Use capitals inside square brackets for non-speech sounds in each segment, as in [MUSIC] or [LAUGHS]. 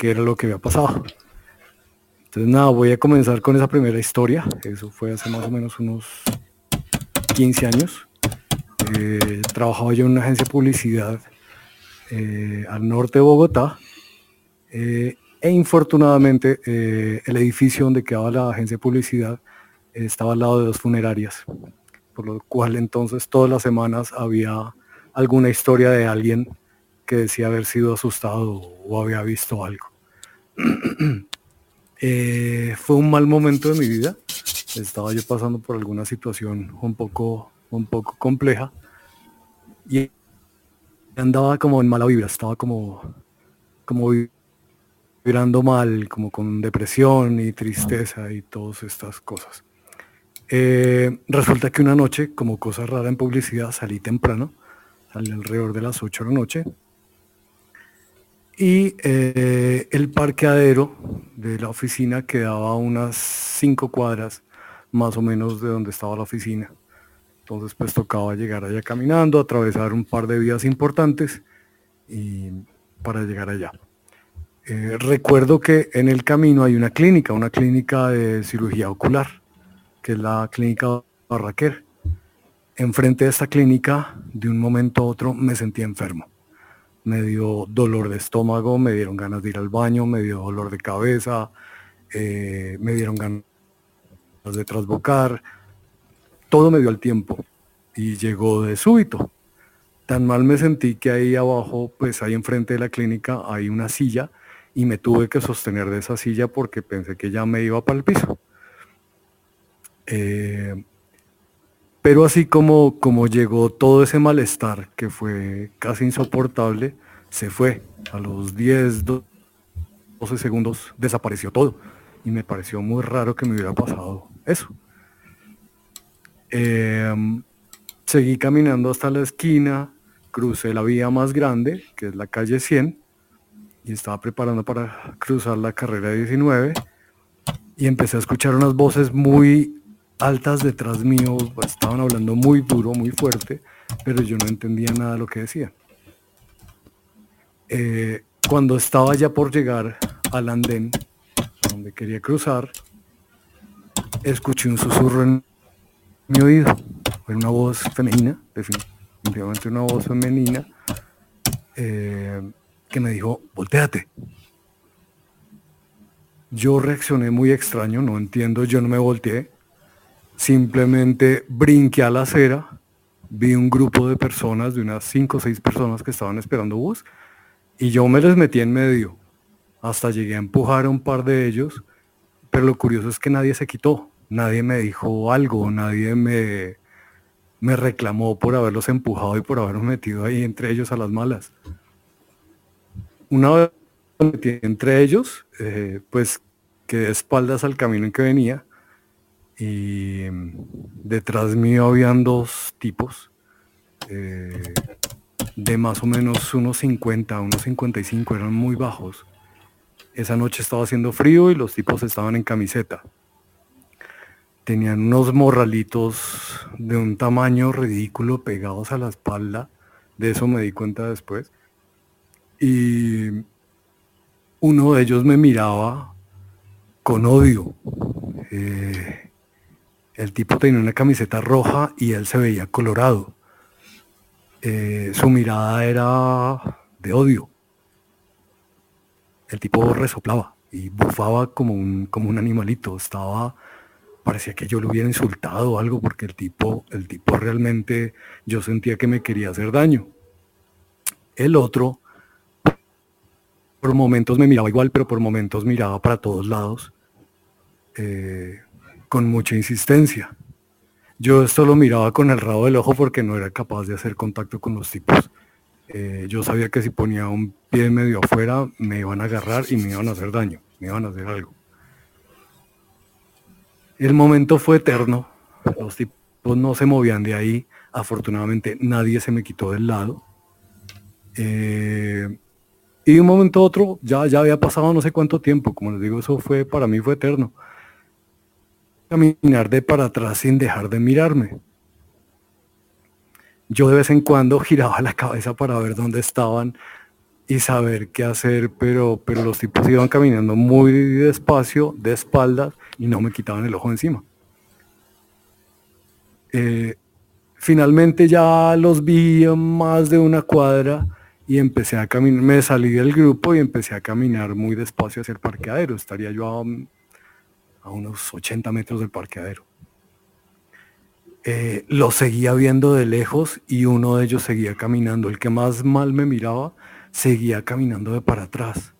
qué era lo que había pasado. Entonces nada, voy a comenzar con esa primera historia. Eso fue hace más o menos unos 15 años. Eh, trabajaba yo en una agencia de publicidad eh, al norte de Bogotá. Eh, e infortunadamente el edificio donde quedaba la agencia de publicidad estaba al lado de dos funerarias. Por lo cual entonces todas las semanas había alguna historia de alguien que decía haber sido asustado o había visto algo. [CLEARS THROAT] Eh, fue un mal momento de mi vida. Estaba yo pasando por alguna situación un poco, un poco compleja y andaba como en mala vibra, estaba como, como vibrando mal, como con depresión y tristeza y todas estas cosas. Eh, resulta que una noche, como cosa rara en publicidad, salí temprano, alrededor de las 8 de la noche, y eh, el parqueadero de la oficina quedaba a unas cinco cuadras más o menos de donde estaba la oficina. Entonces pues tocaba llegar allá caminando, atravesar un par de vías importantes y para llegar allá. Eh, recuerdo que en el camino hay una clínica, una clínica de cirugía ocular, que es la clínica Barraquer. Enfrente de esta clínica, de un momento a otro, me sentí enfermo me dio dolor de estómago, me dieron ganas de ir al baño, me dio dolor de cabeza, eh, me dieron ganas de trasbocar, todo me dio al tiempo y llegó de súbito. Tan mal me sentí que ahí abajo, pues ahí enfrente de la clínica hay una silla y me tuve que sostener de esa silla porque pensé que ya me iba para el piso. Eh, pero así como, como llegó todo ese malestar, que fue casi insoportable, se fue. A los 10, 12 segundos desapareció todo. Y me pareció muy raro que me hubiera pasado eso. Em, seguí caminando hasta la esquina, crucé la vía más grande, que es la calle 100, y estaba preparando para cruzar la carrera 19, y empecé a escuchar unas voces muy altas detrás mío pues, estaban hablando muy duro, muy fuerte, pero yo no entendía nada de lo que decían. Eh, cuando estaba ya por llegar al andén, donde quería cruzar, escuché un susurro en mi oído. Fue una voz femenina, definitivamente una voz femenina, eh, que me dijo, volteate. Yo reaccioné muy extraño, no entiendo, yo no me volteé, Simplemente brinqué a la acera, vi un grupo de personas, de unas cinco o seis personas que estaban esperando bus, y yo me les metí en medio. Hasta llegué a empujar a un par de ellos, pero lo curioso es que nadie se quitó, nadie me dijo algo, nadie me, me reclamó por haberlos empujado y por haberme metido ahí entre ellos a las malas. Una vez metí entre ellos, eh, pues quedé espaldas al camino en que venía y detrás mío habían dos tipos eh, de más o menos unos 50, unos 55, eran muy bajos. Esa noche estaba haciendo frío y los tipos estaban en camiseta. Tenían unos morralitos de un tamaño ridículo pegados a la espalda. De eso me di cuenta después. Y uno de ellos me miraba con odio. Eh, el tipo tenía una camiseta roja y él se veía colorado. Eh, su mirada era de odio. El tipo resoplaba y bufaba como un, como un animalito. Estaba, parecía que yo lo hubiera insultado o algo porque el tipo, el tipo realmente yo sentía que me quería hacer daño. El otro, por momentos me miraba igual, pero por momentos miraba para todos lados. Eh, con mucha insistencia. Yo esto lo miraba con el rabo del ojo porque no era capaz de hacer contacto con los tipos. Eh, yo sabía que si ponía un pie medio afuera me iban a agarrar y me iban a hacer daño, me iban a hacer algo. El momento fue eterno, los tipos no se movían de ahí, afortunadamente nadie se me quitó del lado. Eh, y de un momento a otro ya, ya había pasado no sé cuánto tiempo, como les digo, eso fue para mí fue eterno caminar de para atrás sin dejar de mirarme. Yo de vez en cuando giraba la cabeza para ver dónde estaban y saber qué hacer, pero, pero los tipos iban caminando muy despacio, de espaldas, y no me quitaban el ojo encima. Eh, finalmente ya los vi más de una cuadra y empecé a caminar, me salí del grupo y empecé a caminar muy despacio hacia el parqueadero. Estaría yo a, a unos 80 metros del parqueadero. Eh, lo seguía viendo de lejos y uno de ellos seguía caminando. El que más mal me miraba seguía caminando de para atrás.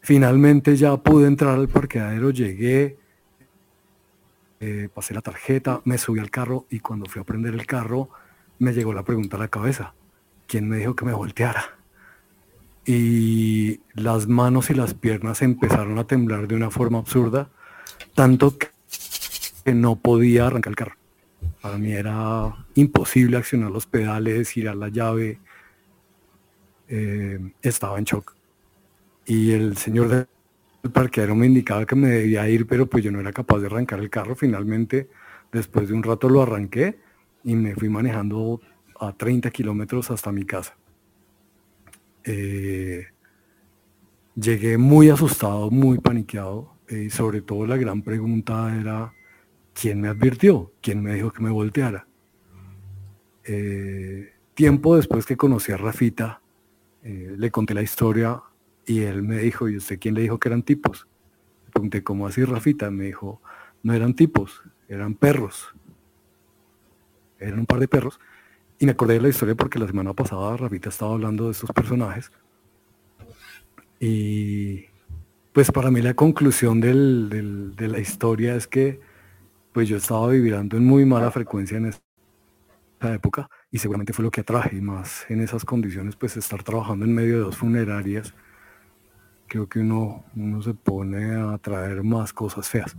Finalmente ya pude entrar al parqueadero, llegué, eh, pasé la tarjeta, me subí al carro y cuando fui a prender el carro me llegó la pregunta a la cabeza, ¿quién me dijo que me volteara? Y las manos y las piernas empezaron a temblar de una forma absurda, tanto que no podía arrancar el carro. Para mí era imposible accionar los pedales, girar la llave, eh, estaba en shock. Y el señor del parqueadero me indicaba que me debía ir, pero pues yo no era capaz de arrancar el carro. Finalmente, después de un rato lo arranqué y me fui manejando a 30 kilómetros hasta mi casa. Eh, llegué muy asustado, muy paniqueado eh, y sobre todo la gran pregunta era, ¿quién me advirtió? ¿Quién me dijo que me volteara? tiempo después que conocí a Rafita, eh, le conté la historia y él me dijo, ¿y usted quién le dijo que eran tipos? Le pregunté, ¿cómo así, Rafita? Me dijo, no eran tipos, eran perros. Eran un par de perros. Y me acordé de la historia porque la semana pasada Rafita estaba hablando de estos personajes. Y pues para mí la conclusión de la historia es que pues yo estaba viviendo en muy mala frecuencia en esa época y seguramente fue lo que atraje, y más en esas condiciones, pues estar trabajando en medio de dos funerarias, creo que uno, uno se pone a traer más cosas feas.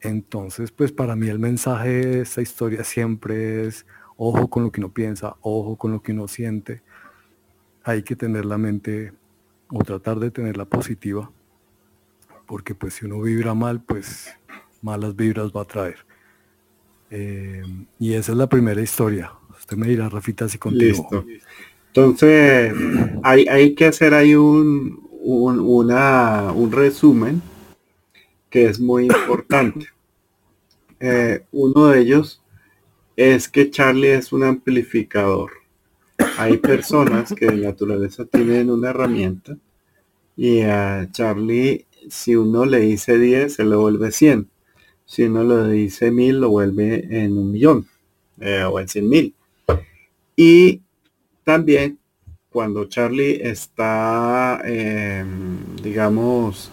Entonces, pues para mí el mensaje de esta historia siempre es, ojo con lo que uno piensa, ojo con lo que uno siente. Hay que tener la mente o tratar de tenerla positiva, porque pues si uno vibra mal, pues malas vibras va a traer. Eh, y esa es la primera historia. Usted me dirá, Rafita, si contigo. Listo. Entonces, hay, hay que hacer ahí un, un, una, un resumen que es muy importante. Eh, uno de ellos es que Charlie es un amplificador. Hay personas que de naturaleza tienen una herramienta y a Charlie, si uno le dice 10, se lo vuelve 100. Si uno le dice 1000, lo vuelve en un millón eh, o en 100 mil. Y también cuando Charlie está, em, digamos,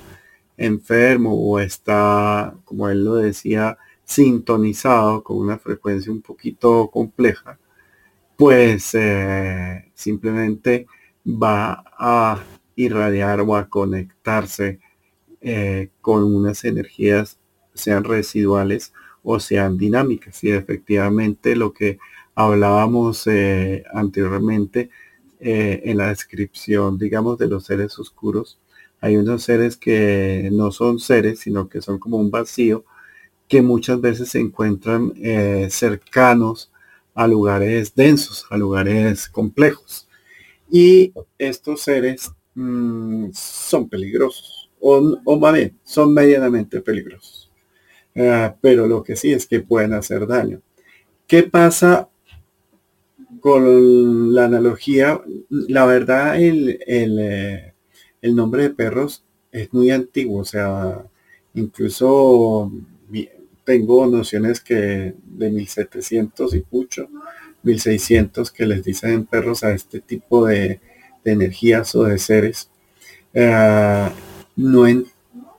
enfermo o está, como él lo decía, sintonizado con una frecuencia un poquito compleja, pues eh, simplemente va a irradiar o a conectarse eh, con unas energías, sean residuales o sean dinámicas. Y efectivamente lo que hablábamos eh, anteriormente en la descripción, digamos, de los seres oscuros. Hay unos seres que no son seres, sino que son como un vacío, que muchas veces se encuentran eh, cercanos a lugares densos, a lugares complejos. Y estos seres mm, son peligrosos, o, o más bien, son medianamente peligrosos. pero lo que sí es que pueden hacer daño. ¿Qué pasa con la analogía, la verdad el, eh, el, nombre de perros es muy antiguo, o sea, incluso tengo nociones que de 1700 y mucho, 1600 que les dicen perros a este tipo de, energías o de seres. Ah, no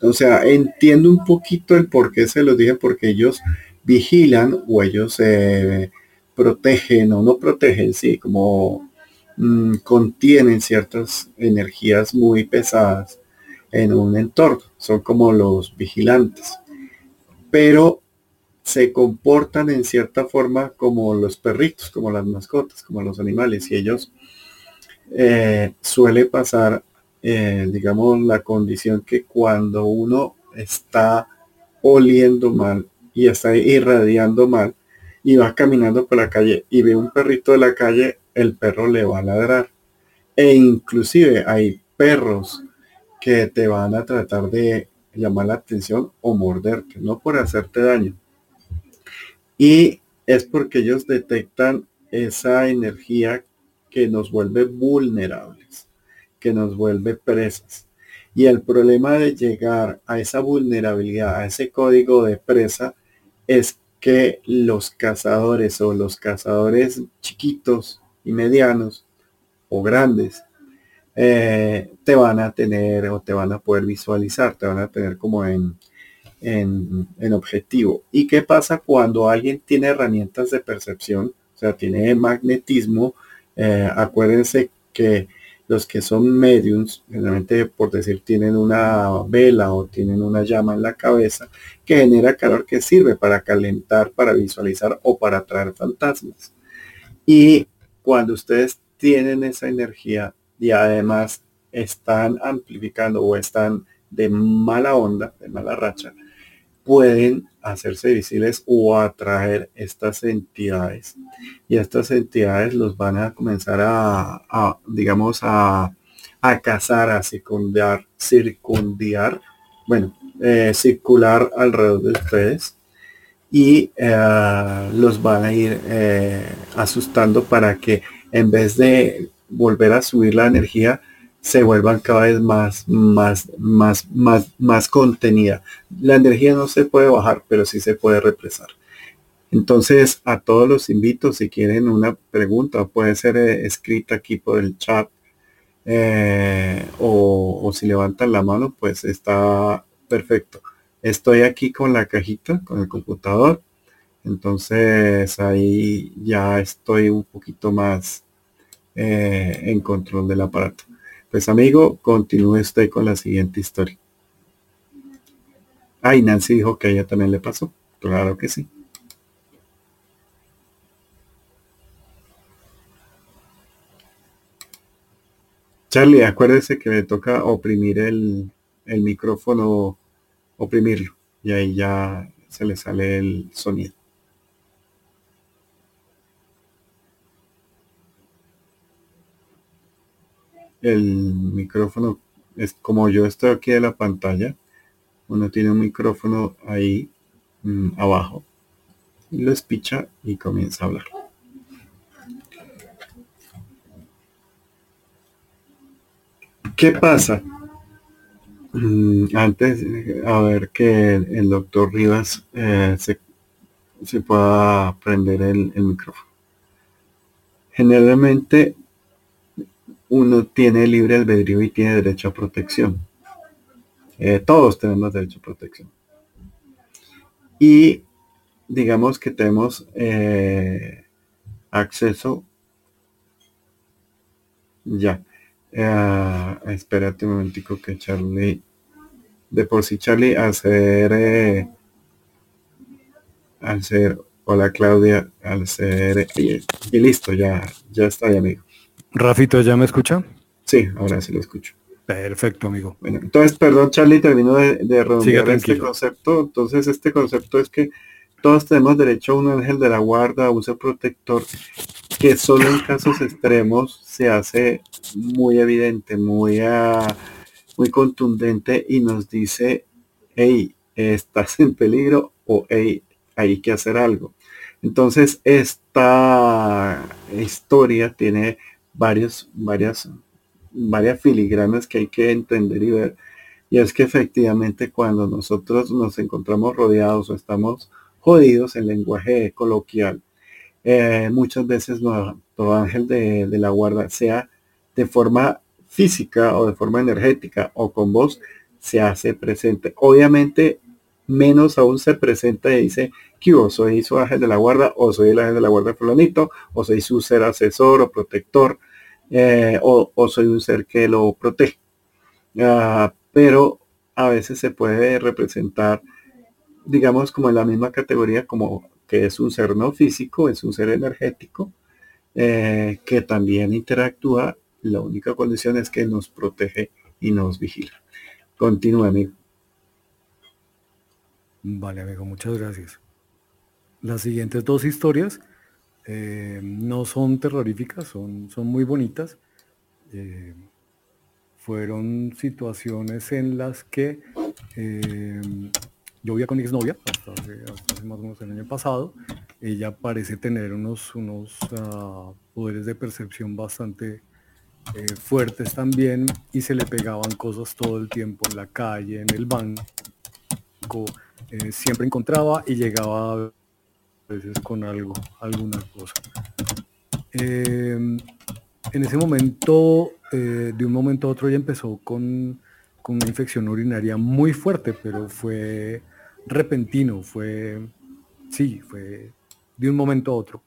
o sea, entiendo un poquito el por qué se los dije, porque ellos vigilan o ellos eh, protegen o no protegen, sí, como mm, contienen ciertas energías muy pesadas en un entorno. Son como los vigilantes. Pero se comportan en cierta forma como los perritos, como las mascotas, como los animales. Y ellos eh, suele pasar, eh, digamos, la condición que cuando uno está oliendo mal y está irradiando mal, y va caminando por la calle y ve un perrito de la calle, el perro le va a ladrar. E inclusive hay perros que te van a tratar de llamar la atención o morderte, no por hacerte daño. Y es porque ellos detectan esa energía que nos vuelve vulnerables, que nos vuelve presas. Y el problema de llegar a esa vulnerabilidad, a ese código de presa, es que los cazadores o los cazadores chiquitos y medianos o grandes eh, te van a tener o te van a poder visualizar, te van a tener como en, en, objetivo. ¿Y qué pasa cuando alguien tiene herramientas de percepción? O sea, tiene magnetismo. Eh, acuérdense que los que son mediums, generalmente por decir, tienen una vela o tienen una llama en la cabeza que genera calor que sirve para calentar, para visualizar o para atraer fantasmas. Y cuando ustedes tienen esa energía, y además están amplificando o están de mala onda, de mala racha, pueden hacerse visibles o atraer estas entidades. Y estas entidades los van a comenzar a, digamos, a, a cazar, a circundar, circundiar, bueno, eh, circular alrededor de ustedes y eh, los van a ir eh, asustando para que en vez de volver a subir la energía, se vuelvan cada vez más, más, más, más, más contenida. La energía no se puede bajar, pero sí se puede represar. Entonces, a todos los invito, si quieren una pregunta, puede ser eh, escrita aquí por el chat, eh, o, o si levantan la mano, pues está perfecto. Estoy aquí con la cajita, con el computador. Entonces ahí ya estoy un poquito más eh, en control del aparato. Pues amigo, continúe usted con la siguiente historia. Ay, Nancy dijo que a ella también le pasó. Claro que sí. Charlie, acuérdese que me toca oprimir el, el micrófono, oprimirlo, y ahí ya se le sale el sonido. El micrófono es como yo estoy aquí de la pantalla uno tiene un micrófono ahí mm, abajo y lo espicha y comienza a hablar ¿qué pasa? Mm, antes a ver que el doctor Rivas eh, se, pueda prender el micrófono generalmente uno tiene libre albedrío y tiene derecho a protección. Eh, todos tenemos derecho a protección. Y digamos que tenemos eh, acceso. Ya. Eh, un momentico que Charlie. De por sí Charlie al ser al ser hola Claudia al ser y, y listo ya ya está amigo Rafito, ¿ya me escucha? Sí, ahora sí lo escucho. Perfecto, amigo. Bueno, entonces, perdón, Charlie, termino de, de este concepto. Entonces, este concepto es que todos tenemos derecho a un ángel de la guarda, a un ser protector, que solo en casos extremos se hace muy evidente, muy, ah, muy contundente y nos dice, hey, estás en peligro o hey, hay que hacer algo. Entonces, esta historia tiene varios, varias, varias filigranas que hay que entender y ver. Y es que efectivamente cuando nosotros nos encontramos rodeados o estamos jodidos en lenguaje coloquial, eh, muchas veces nuestro ángel de, de, la guarda, sea de forma física o de forma energética o con voz, se hace presente. Obviamente, menos aún se presenta y dice que yo soy su ángel de la guarda o soy el ángel de la guarda fulanito o soy su ser asesor o protector eh, o, soy un ser que lo protege. Ah, pero a veces se puede representar, digamos, como en la misma categoría, como que es un ser no físico, es un ser energético, eh, que también interactúa. La única condición es que nos protege y nos vigila. Continúa, amigo. Vale, amigo, muchas gracias. Las siguientes dos historias eh, no son terroríficas, son, son muy bonitas. Eh, fueron situaciones en las que eh, yo vivía con mi exnovia, hasta hace, más o menos el año pasado. Ella parece tener unos, unos uh, poderes de percepción bastante fuertes también y se le pegaban cosas todo el tiempo en la calle, en el banco. Eh, siempre encontraba y llegaba a veces con algo, alguna cosa. Em, en ese momento, eh, de un momento a otro, ella empezó con, con una infección urinaria muy fuerte, pero fue repentino, fue, sí, fue de un momento a otro,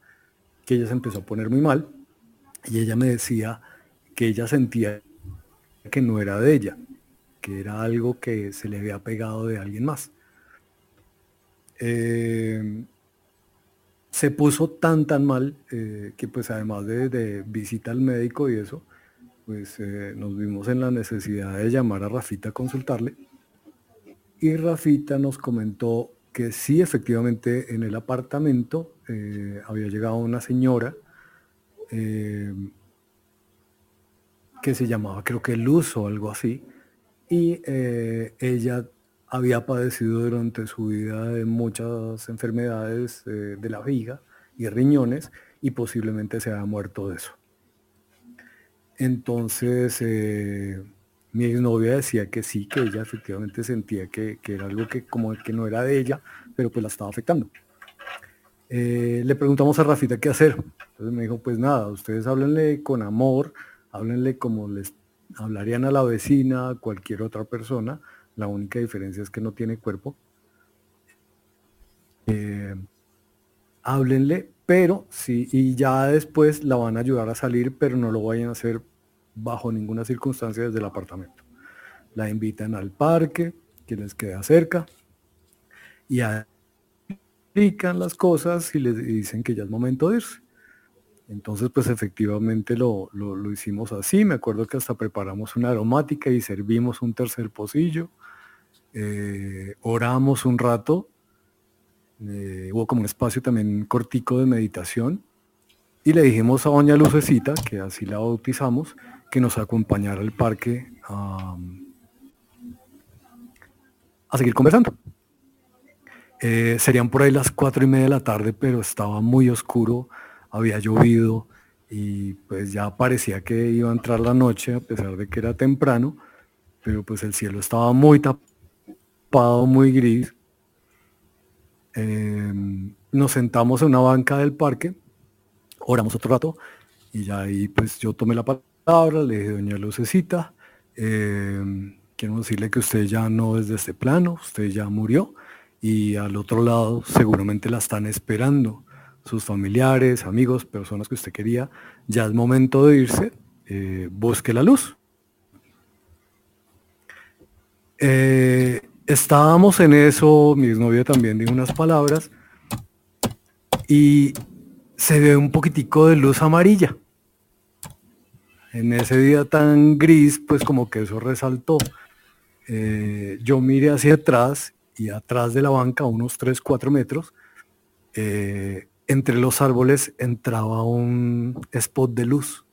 que ella se empezó a poner muy mal y ella me decía que ella sentía que no era de ella, que era algo que se le había pegado de alguien más. Eh, se puso tan tan mal eh, que pues además de, visita al médico y eso, pues eh, nos vimos en la necesidad de llamar a Rafita a consultarle. Y Rafita nos comentó que sí, efectivamente, en el apartamento había llegado una señora que se llamaba creo que Luz o algo así, y ella había padecido durante su vida de muchas enfermedades eh, de la viga y riñones y posiblemente se había muerto de eso. Entonces, eh, mi exnovia decía que sí, que ella efectivamente sentía que, que, era algo que como que no era de ella, pero pues la estaba afectando. le preguntamos a Rafita qué hacer. Entonces me dijo, pues nada, ustedes háblenle con amor, háblenle como les hablarían a la vecina, a cualquier otra persona. La única diferencia es que no tiene cuerpo. Eh, háblenle, pero sí, y ya después la van a ayudar a salir, pero no lo vayan a hacer bajo ninguna circunstancia desde el apartamento. La invitan al parque, que les queda cerca, y explican las cosas y les dicen que ya es momento de irse. Entonces, pues efectivamente lo, hicimos así. Me acuerdo que hasta preparamos una aromática y servimos un tercer pocillo. Eh, oramos un rato. Eh, hubo como un espacio también cortico de meditación. Y le dijimos a Doña Lucecita, que así la bautizamos, que nos acompañara al parque a, seguir conversando. Eh, serían por ahí las cuatro y media de la tarde, pero estaba muy oscuro había llovido y pues ya parecía que iba a entrar la noche a pesar de que era temprano, pero pues el cielo estaba muy tapado, muy gris. Em, nos sentamos en una banca del parque, oramos otro rato y ya ahí pues yo tomé la palabra, le dije, doña Lucecita, em, quiero decirle que usted ya no es de este plano, usted ya murió y al otro lado seguramente la están esperando sus familiares, amigos, personas que usted quería, ya es momento de irse, eh, busque la luz. Eh, estábamos en eso, mi exnovia también dijo unas palabras, y se ve un poquitico de luz amarilla. En ese día tan gris, pues como que eso resaltó. Eh, yo miré hacia atrás y atrás de la banca, unos 3, 4 metros, entre los árboles entraba un spot de luz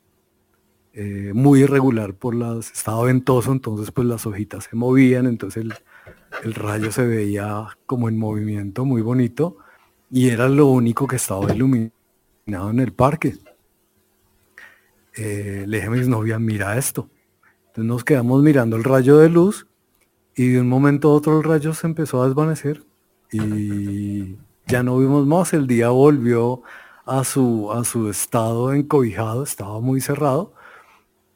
eh, muy irregular por las estaba ventoso entonces pues las hojitas se movían entonces el, rayo se veía como en movimiento muy bonito y era lo único que estaba iluminado en el parque. Eh, le dije a mis novias mira esto entonces nos quedamos mirando el rayo de luz y de un momento a otro el rayo se empezó a desvanecer y ya no vimos más, el día volvió a su, a su estado encobijado, estaba muy cerrado,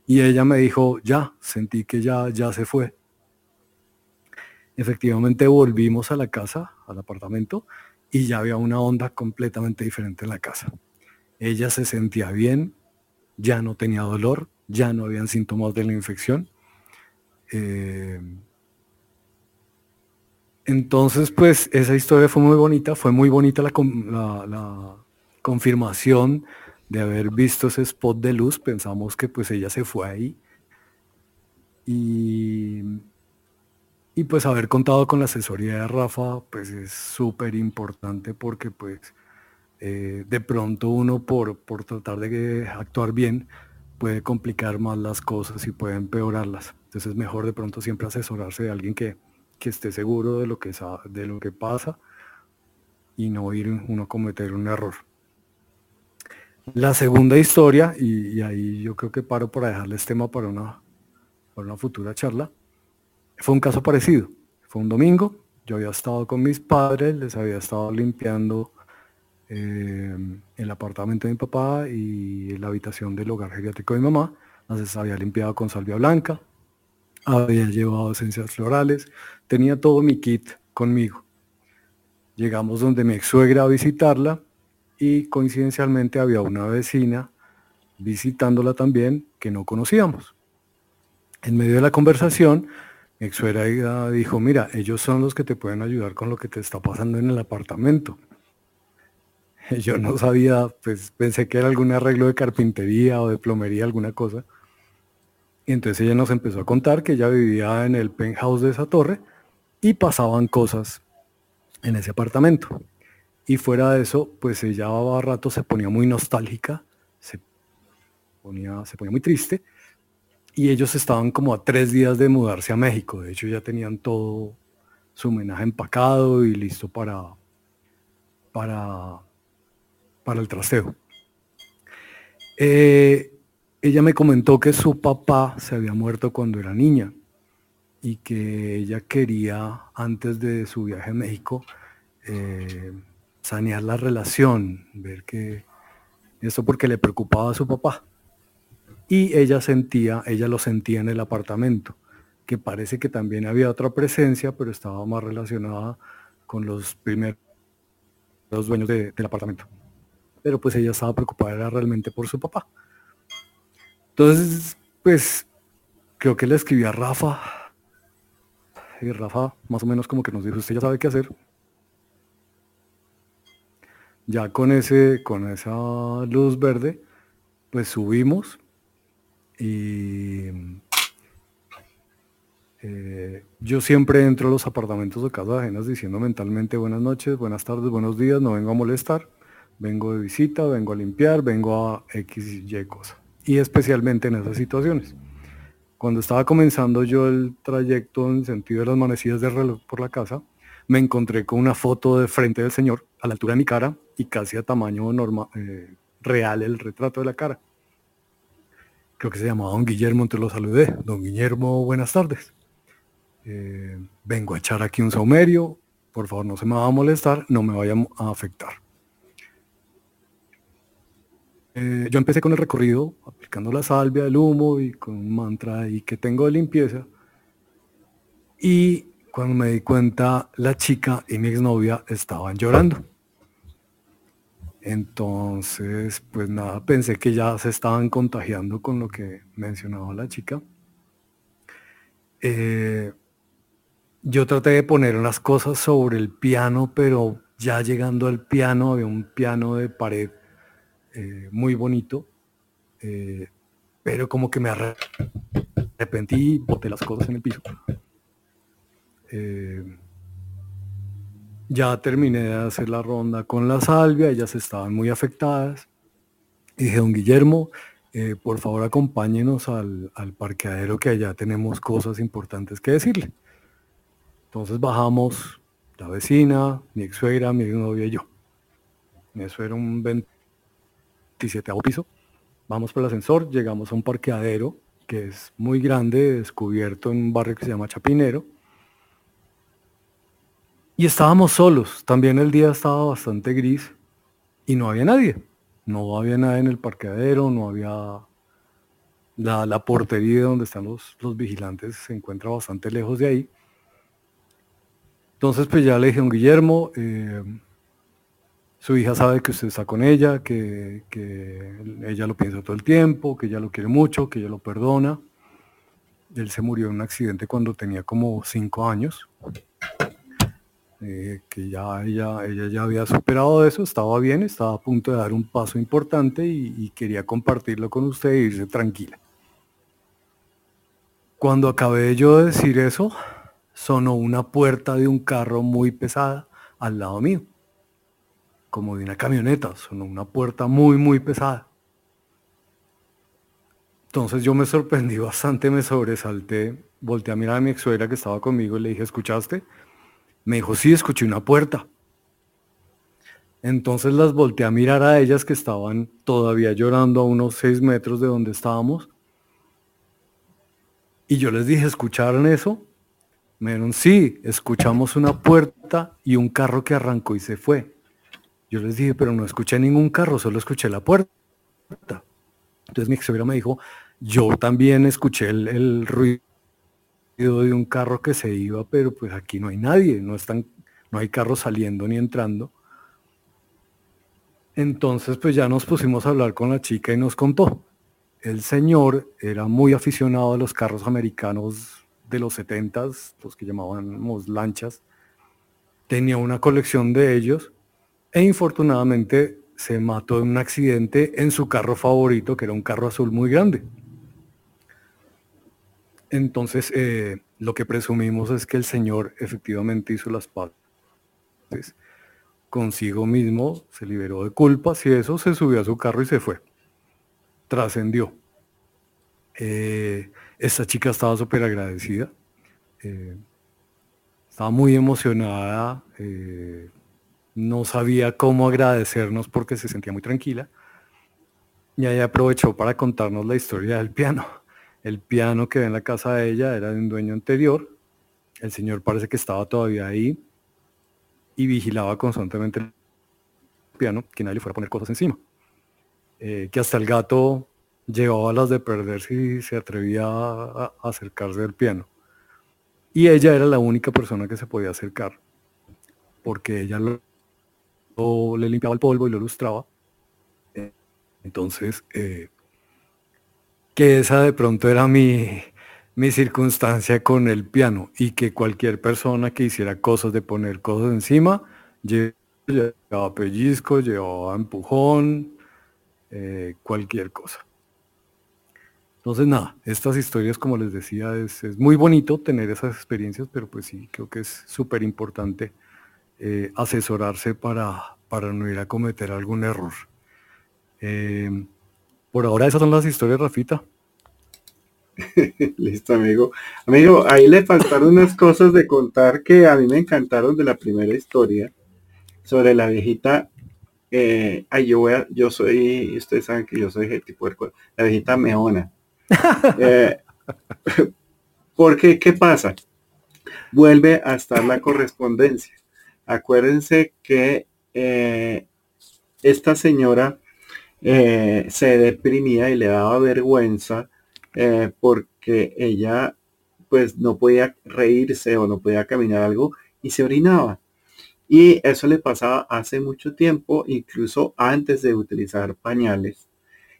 y ella me dijo, ya, sentí que ya, ya se fue. Efectivamente volvimos a la casa, al apartamento, y ya había una onda completamente diferente en la casa. Ella se sentía bien, ya no tenía dolor, ya no habían síntomas de la infección. Eh, entonces, pues esa historia fue muy bonita, fue muy bonita la, confirmación de haber visto ese spot de luz, pensamos que pues ella se fue ahí. Y, y pues haber contado con la asesoría de Rafa, pues es súper importante porque pues eh, de pronto uno por, por tratar de actuar bien, puede complicar más las cosas y puede empeorarlas. Entonces es mejor de pronto siempre asesorarse de alguien que, que esté seguro de lo que, de lo que pasa y no ir uno a cometer un error. La segunda historia, y, ahí yo creo que paro para dejarles tema para una, para una futura charla, fue un caso parecido. Fue un domingo, yo había estado con mis padres, les había estado limpiando eh, el apartamento de mi papá y la habitación del hogar geriátrico de mi mamá. Entonces había limpiado con salvia blanca, había llevado esencias florales, tenía todo mi kit conmigo. Llegamos donde mi ex suegra a visitarla y coincidencialmente había una vecina visitándola también que no conocíamos. En medio de la conversación, mi ex suegra dijo, mira, ellos son los que te pueden ayudar con lo que te está pasando en el apartamento. [LAUGHS] Yo no sabía, pues pensé que era algún arreglo de carpintería o de plomería, alguna cosa. Y entonces ella nos empezó a contar que ella vivía en el penthouse de esa torre y pasaban cosas en ese apartamento. Y fuera de eso, pues ella a rato se ponía muy nostálgica, se ponía muy triste. Y ellos estaban como a tres días de mudarse a México. De hecho, ya tenían todo su homenaje empacado y listo para, para, para el trasteo. Eh, ella me comentó que su papá se había muerto cuando era niña y que ella quería, antes de su viaje a México, eh, sanear la relación, ver que eso porque le preocupaba a su papá. Y ella sentía, ella lo sentía en el apartamento, que parece que también había otra presencia, pero estaba más relacionada con los primeros dueños del apartamento. Pero pues ella estaba preocupada realmente por su papá. Entonces, pues creo que le escribí a Rafa. Y Rafa más o menos como que nos dijo, usted ya sabe qué hacer, ya con, ese, con esa luz verde, pues subimos y eh, yo siempre entro a los apartamentos de casas ajenas diciendo mentalmente buenas noches, buenas tardes, buenos días, no vengo a molestar, vengo de visita, vengo a limpiar, vengo a X y Y cosa. Y especialmente en esas situaciones. Cuando estaba comenzando yo el trayecto en sentido de las manecillas de reloj por la casa, me encontré con una foto de frente del señor a la altura de mi cara y casi a tamaño normal, eh, real el retrato de la cara. Creo que se llamaba Don Guillermo, entonces lo saludé. Don Guillermo, buenas tardes. Eh, vengo a echar aquí un saumerio, por favor no se me va a molestar, no me vaya a afectar. Eh, yo empecé con el recorrido aplicando la salvia, el humo y con un mantra ahí que tengo de limpieza. Y cuando me di cuenta, la chica y mi exnovia estaban llorando. Entonces, pues nada, pensé que ya se estaban contagiando con lo que mencionaba la chica. Eh, yo traté de poner unas cosas sobre el piano, pero ya llegando al piano había un piano de pared eh, muy bonito, eh, pero como que me arrepentí boté las cosas en el piso. Ya terminé de hacer la ronda con la salvia, ellas estaban muy afectadas. Y dije, don Guillermo, eh, por favor acompáñenos al, parqueadero que allá tenemos cosas importantes que decirle. Entonces bajamos la vecina, mi ex suegra, mi novia y yo. Eso era un 27 piso. Vamos por el ascensor, llegamos a un parqueadero que es muy grande, descubierto en un barrio que se llama Chapinero y estábamos solos, también el día estaba bastante gris y no había nadie. No había nadie en el parqueadero, no había... La, portería donde están los, los vigilantes se encuentra bastante lejos de ahí. Entonces pues ya le dije a un Guillermo, eh, su hija sabe que usted está con ella, que, que, ella lo piensa todo el tiempo, que ella lo quiere mucho, que ella lo perdona. Él se murió en un accidente cuando tenía como cinco años. Eh, que ya ella, ella ya había superado eso, estaba bien, estaba a punto de dar un paso importante y, quería compartirlo con usted e irse tranquila. Cuando acabé yo de decir eso, sonó una puerta de un carro muy pesada al lado mío, como de una camioneta, sonó una puerta muy, muy pesada. Entonces yo me sorprendí bastante, me sobresalté, volteé a mirar a mi ex suegra que estaba conmigo y le dije, ¿escuchaste? Me dijo, sí, escuché una puerta. Entonces las volteé a mirar a ellas que estaban todavía llorando a unos seis metros de donde estábamos. Y yo les dije, ¿escucharon eso? Me dijeron, sí, escuchamos una puerta y un carro que arrancó y se fue. Yo les dije, pero no escuché ningún carro, solo escuché la puerta. Entonces mi ex me dijo, yo también escuché el, ruido de un carro que se iba, pero pues aquí no hay nadie, no, están, no hay carros saliendo ni entrando. Entonces pues ya nos pusimos a hablar con la chica y nos contó. El señor era muy aficionado a los carros americanos de los 70 los que llamábamos lanchas. Tenía una colección de ellos e infortunadamente se mató en un accidente en su carro favorito, que era un carro azul muy grande. Entonces, eh, lo que presumimos es que el señor efectivamente hizo las paces consigo mismo, se liberó de culpas y eso, se subió a su carro y se fue. Trascendió. Eh, esta chica estaba súper agradecida. Eh, estaba muy emocionada. No sabía cómo agradecernos porque se sentía muy tranquila. Y ahí aprovechó para contarnos la historia del piano. El piano que ve en la casa de ella era de un dueño anterior. El señor parece que estaba todavía ahí y vigilaba constantemente el piano, que nadie le fuera a poner cosas encima. Eh, que hasta el gato llevaba las de perder si se atrevía a, acercarse al piano. Y ella era la única persona que se podía acercar, porque ella le limpiaba el polvo y lo lustraba. Entonces, eh, que esa de pronto era mi, mi circunstancia con el piano y que cualquier persona que hiciera cosas de poner cosas encima, llevaba pellizco, llevaba empujón, eh, cualquier cosa. Entonces nada, estas historias como les decía es, muy bonito tener esas experiencias, pero pues sí, creo que es súper importante eh, asesorarse para, para no ir a cometer algún error. Eh, por ahora esas son las historias, Rafita. [LAUGHS] Listo, amigo. Amigo, ahí le faltaron unas cosas de contar que a mí me encantaron de la primera historia sobre la viejita. Eh, ay, yo voy a, yo soy, ustedes saben que yo soy el tipo de la viejita meona. [LAUGHS] Eh, porque, ¿qué pasa? Vuelve a estar la correspondencia. Acuérdense que eh, esta señora eh, se deprimía y le daba vergüenza eh, porque ella pues no podía reírse o no podía caminar algo y se orinaba. Y eso le pasaba hace mucho tiempo, incluso antes de utilizar pañales.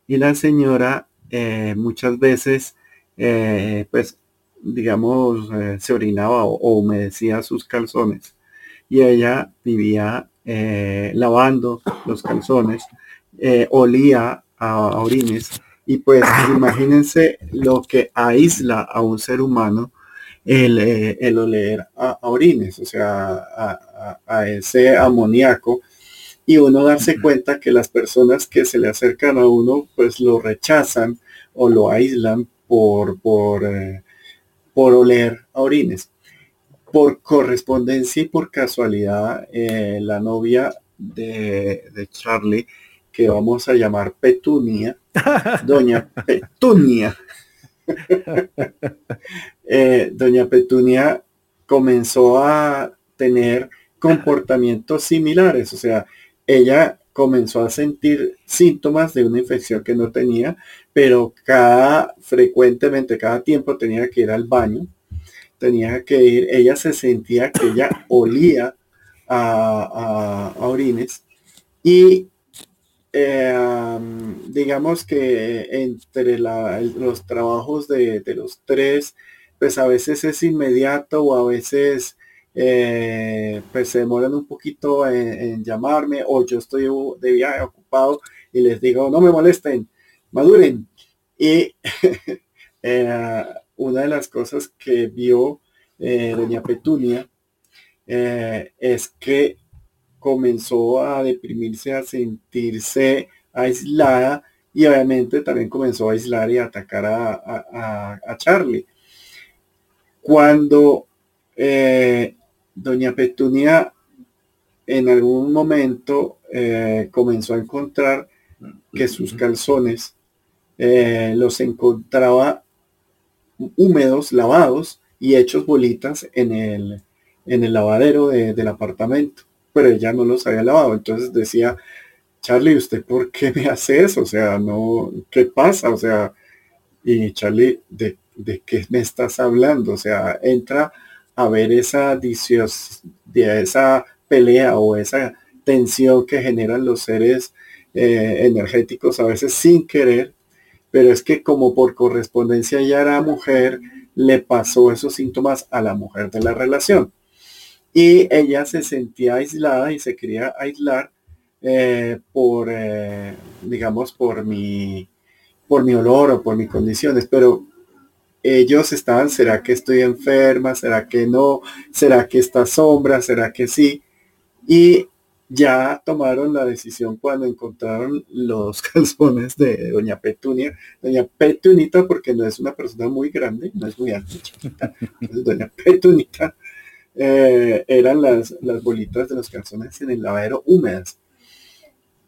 Y la señora eh, muchas veces, pues, digamos, se orinaba o, humedecía sus calzones. Y ella vivía lavando los calzones, olía a orines y pues imagínense lo que aísla a un ser humano el, eh, el oler a, orines, o sea, a, ese amoníaco. Y uno darse cuenta que las personas que se le acercan a uno, pues lo rechazan o lo aíslan por, por, eh, por oler a orines. Por correspondencia y por casualidad, eh, la novia de, de Charlie que vamos a llamar Petunia, doña Petunia. [LAUGHS] Eh, doña Petunia comenzó a tener comportamientos similares, o sea, ella comenzó a sentir síntomas de una infección que no tenía, pero cada frecuentemente, cada tiempo tenía que ir al baño, tenía que ir, ella se sentía que ella olía a, a orines y eh, digamos que entre los trabajos de, los tres, pues a veces es inmediato o a veces eh, pues se demoran un poquito en, llamarme o yo estoy de viaje ocupado y les digo, no me molesten, maduren. Y [LAUGHS] eh, una de las cosas que vio doña Petunia es que comenzó a deprimirse, a sentirse aislada y obviamente también comenzó a aislar y a atacar a, Charlie. Cuando eh, doña Petunia en algún momento eh, comenzó a encontrar que sus calzones eh, los encontraba húmedos, lavados y hechos bolitas en el, en el lavadero del apartamento, pero ella no los había lavado. Entonces decía, Charlie, ¿usted por qué me hace eso? O sea, no, ¿qué pasa? O sea, y Charlie, ¿de, de qué me estás hablando? O sea, entra a ver esa de esa pelea o esa tensión que generan los seres eh, energéticos a veces sin querer, pero es que como por correspondencia ya era mujer, le pasó esos síntomas a la mujer de la relación. Y ella se sentía aislada y se quería aislar eh, por, eh, digamos, por mi, por mi olor o por mis condiciones, pero ellos estaban, ¿será que estoy enferma? ¿Será que no? ¿Será que está sombra? ¿Será que sí? Y ya tomaron la decisión cuando encontraron los [LAUGHS] calzones de doña Petunia, doña Petunita, porque no es una persona muy grande, no es muy alta, doña Petunita, eh, eran las, las bolitas de los calzones en el lavadero húmedas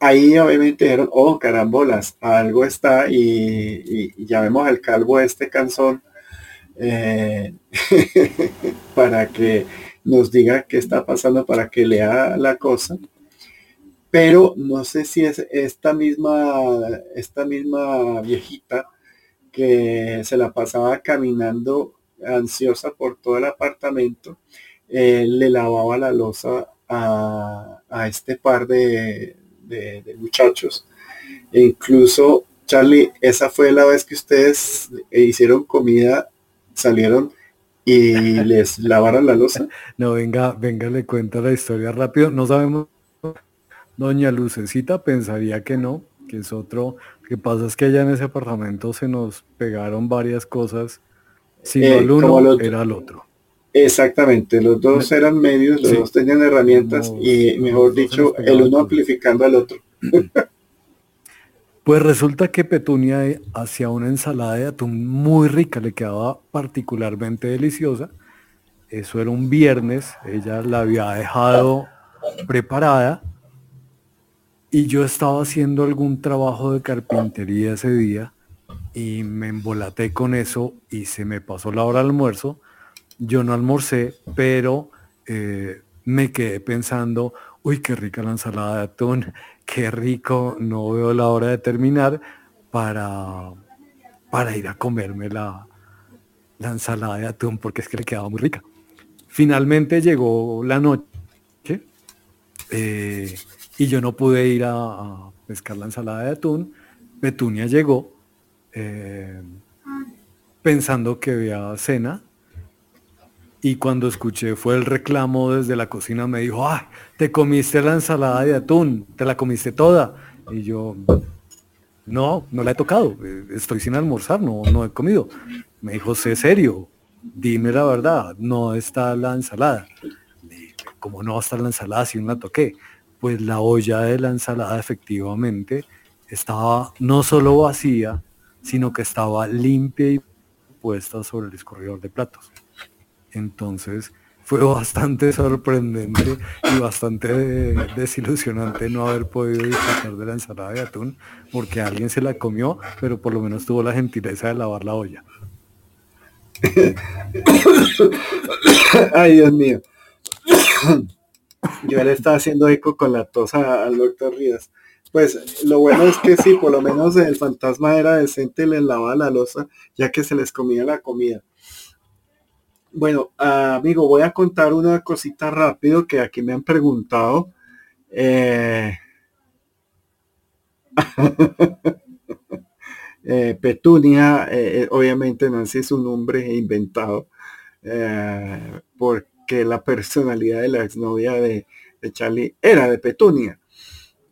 ahí obviamente dijeron, oh carambolas, algo está y, ya vemos al calvo este canzón eh, [LAUGHS] para que nos diga qué está pasando, para que lea la cosa. Pero no sé si es esta misma, esta misma viejita que se la pasaba caminando ansiosa por todo el apartamento, eh, le lavaba la losa a este par de, de, muchachos. E incluso, Charlie, esa fue la vez que ustedes hicieron comida, salieron y [LAUGHS] les lavaron la losa. No, venga, venga, le cuento la historia rápido. No sabemos, doña Lucecita pensaría que no, que es otro. Lo que pasa es que allá en ese apartamento se nos pegaron varias cosas. Si no el eh, uno, era el otro. Exactamente, los dos eran medios, los dos tenían herramientas y, mejor dicho, el uno amplificando al otro. Pues resulta que Petunia hacía una ensalada de atún muy rica, le quedaba particularmente deliciosa. Eso era un viernes, ella la había dejado preparada y yo estaba haciendo algún trabajo de carpintería ese día y me embolaté con eso y se me pasó la hora del almuerzo yo no almorcé, pero eh, me quedé pensando, uy, qué rica la ensalada de atún, qué rico, no veo la hora de terminar para, para ir a comerme la, la ensalada de atún, porque es que le quedaba muy rica. Finalmente llegó la noche eh, y yo no pude ir a, pescar la ensalada de atún. Petunia llegó eh, pensando que había cena y cuando escuché fue el reclamo desde la cocina, me dijo, ay, te comiste la ensalada de atún, te la comiste toda. Y yo, no, no la he tocado, eh, estoy sin almorzar, no, no he comido. Me dijo, sé serio, dime la verdad, no está la ensalada. ¿Cómo no va a estar la ensalada si no la toqué? Pues la olla de la ensalada efectivamente estaba no solo vacía, sino que estaba limpia y puesta sobre el escurridor de platos. Entonces fue bastante sorprendente y bastante desilusionante no haber podido disfrutar de la ensalada de atún porque alguien se la comió, pero por lo menos tuvo la gentileza de lavar la olla. [COUGHS] Ay, Dios mío. [COUGHS] Yo le estaba haciendo eco con la tosa al doctor Ríos. Pues lo bueno es que sí, por lo menos el fantasma era decente, le lavaba la losa, ya que se les comía la comida. Bueno, amigo, voy a contar una cosita rápido que aquí me han preguntado. Eh, [LAUGHS] eh, Petunia, eh, obviamente Nancy es un nombre inventado, porque la personalidad de la exnovia de, de Charlie era de Petunia.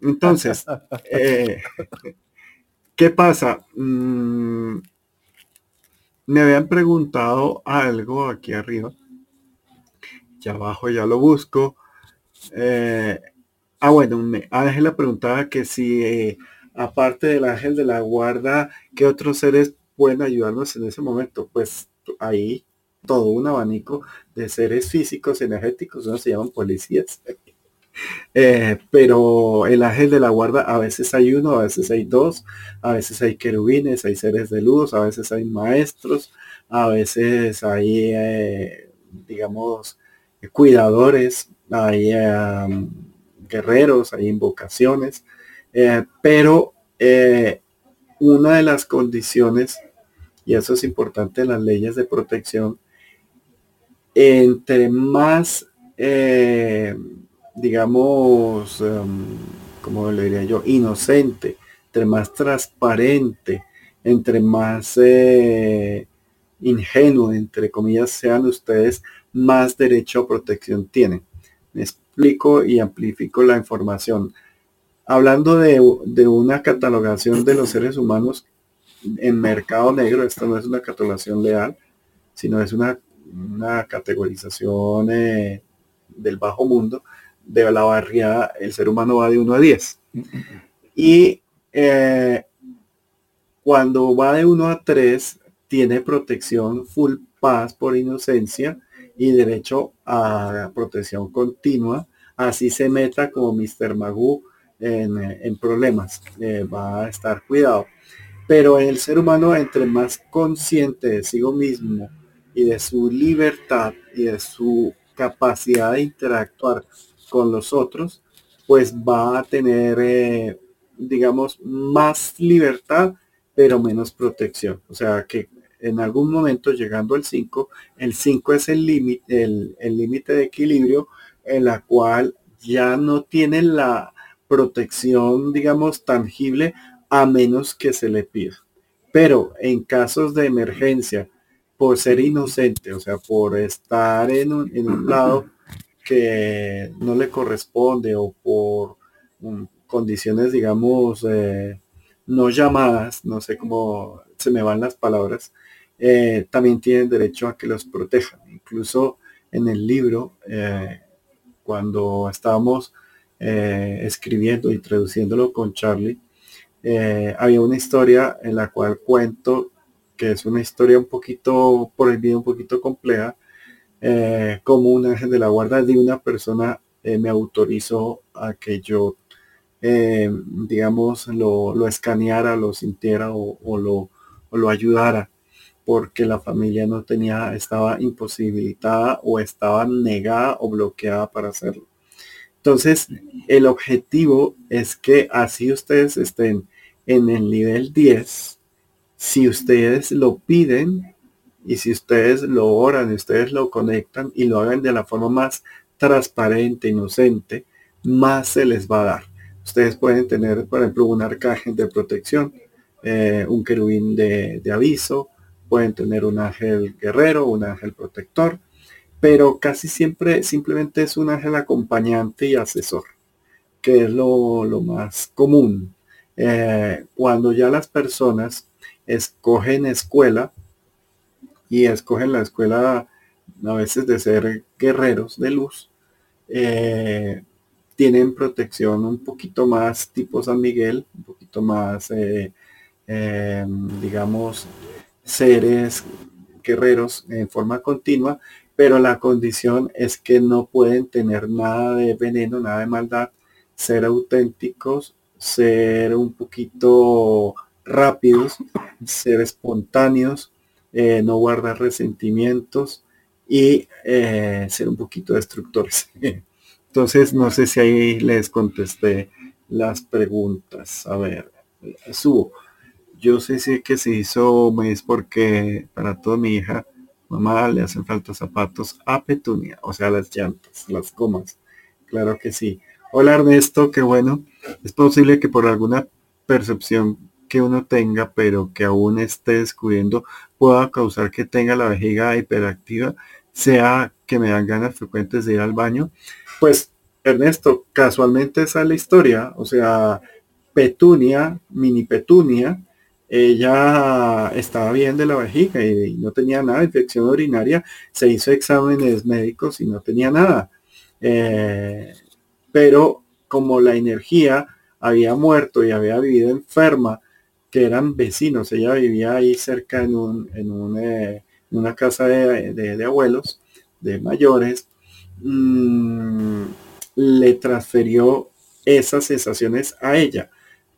Entonces, [LAUGHS] ¿qué pasa? Mm, me habían preguntado algo aquí arriba. Ya abajo ya lo busco. Eh, ah, bueno, me, Ángela preguntaba que si eh, aparte del ángel de la guarda, ¿qué otros seres pueden ayudarnos en ese momento? Pues ahí todo un abanico de seres físicos, energéticos, no se llaman policías. Eh, pero el ángel de la guarda a veces hay uno, a veces hay dos, a veces hay querubines, hay seres de luz, a veces hay maestros, a veces hay, eh, digamos, cuidadores, hay guerreros, hay invocaciones, eh, pero una de las condiciones, y eso es importante en las leyes de protección, entre más, digamos, em, como le diría yo, inocente, entre más transparente, entre más eh, ingenuo, entre comillas, sean ustedes, más derecho a protección tienen. Me explico y amplifico la información. Hablando de, de una catalogación de los seres humanos en mercado negro, esta no es una catalogación leal, sino es una una categorización eh, del bajo mundo, de la barriada, el ser humano va de 1 a 10. Y eh, cuando va de 1 a 3, tiene protección full paz por inocencia y derecho a protección continua. Así se meta como Mr. Magoo en, problemas. Eh, va a estar cuidado. Pero el ser humano, entre más consciente de sí mismo, y de su libertad y de su capacidad de interactuar con los otros, pues va a tener, eh, digamos, más libertad, pero menos protección. O sea que en algún momento llegando al 5, el 5 es el límite, el límite de equilibrio en la cual ya no tiene la protección, digamos, tangible a menos que se le pida. Pero en casos de emergencia, por ser inocente, o sea, por estar en un, en un lado [CLEARS THROAT] que no le corresponde o por condiciones, digamos, eh, no llamadas, no sé cómo se me van las palabras, eh, también tienen derecho a que los protejan. Incluso en el libro, eh, cuando estábamos escribiendo y traduciéndolo con Charlie, había una historia en la cual cuento que es una historia un poquito, por el video un poquito compleja, eh, como un ángel de la guarda de una persona eh, me autorizó a que yo, eh, digamos, lo, lo, escaneara, lo sintiera o, lo, o lo ayudara, porque la familia no tenía, estaba imposibilitada o estaba negada o bloqueada para hacerlo. Entonces, el objetivo es que así ustedes estén en el nivel 10, si ustedes lo piden y si ustedes lo oran, ustedes lo conectan y lo hagan de la forma más transparente, inocente, más se les va a dar. Ustedes pueden tener, por ejemplo, un arcángel de protección, eh, un querubín de, aviso, pueden tener un ángel guerrero, un ángel protector, pero casi siempre simplemente es un ángel acompañante y asesor, que es lo, más común. Eh, cuando ya las personas escogen escuela y escogen la escuela a veces de ser guerreros de luz. Eh, tienen protección un poquito más tipo San Miguel, un poquito más, eh, eh, digamos, seres guerreros en forma continua, pero la condición es que no pueden tener nada de veneno, nada de maldad, ser auténticos, ser un poquito rápidos, ser espontáneos, eh, no guardar resentimientos y eh, ser un poquito destructores. [LAUGHS] Entonces, no sé si ahí les contesté las preguntas. A ver, subo. Yo sé si que se hizo mes porque para toda mi hija, mamá le hacen falta zapatos a petunia, o sea, las llantas, las comas. Claro que sí. Hola Ernesto, qué bueno. Es posible que por alguna percepción que uno tenga, pero que aún esté descubriendo, pueda causar que tenga la vejiga hiperactiva, sea que me dan ganas frecuentes de ir al baño. Pues, Ernesto, casualmente esa es la historia. O sea, Petunia, mini Petunia, ella estaba bien de la vejiga y no tenía nada infección urinaria. Se hizo exámenes médicos y no tenía nada. Eh, pero como la energía había muerto y había vivido enferma, que eran vecinos. Ella vivía ahí cerca en, un, en eh, una casa de, abuelos, de mayores. Mm, le transfirió esas sensaciones a ella,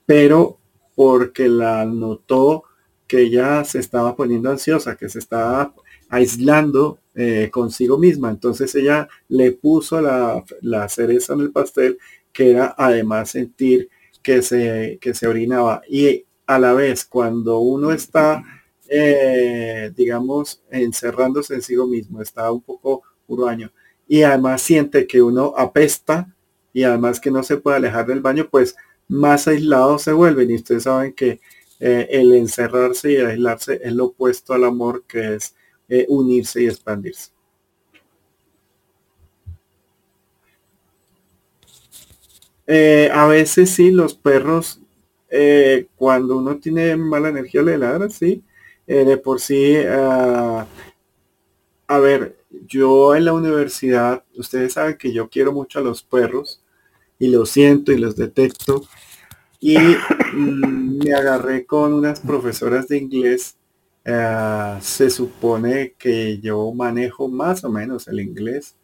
pero porque la notó que ella se estaba poniendo ansiosa, que se estaba aislando eh, consigo misma. Entonces ella le puso la, la, cereza en el pastel, que era además sentir que se, que se orinaba. Y a la vez, cuando uno está, eh, digamos, encerrándose en sí mismo, está un poco huraño, y además siente que uno apesta y además que no se puede alejar del baño, pues más aislados se vuelven. Y ustedes saben que eh, el encerrarse y aislarse es lo opuesto al amor, que es eh, unirse y expandirse. a veces sí, los perros eh, cuando uno tiene mala energía le ladra, sí. Eh, de por sí, ah, a ver, yo en la universidad, ustedes saben que yo quiero mucho a los perros y los siento y los detecto. Y mm, me agarré con unas profesoras de inglés. Ah, se supone que yo manejo más o menos el inglés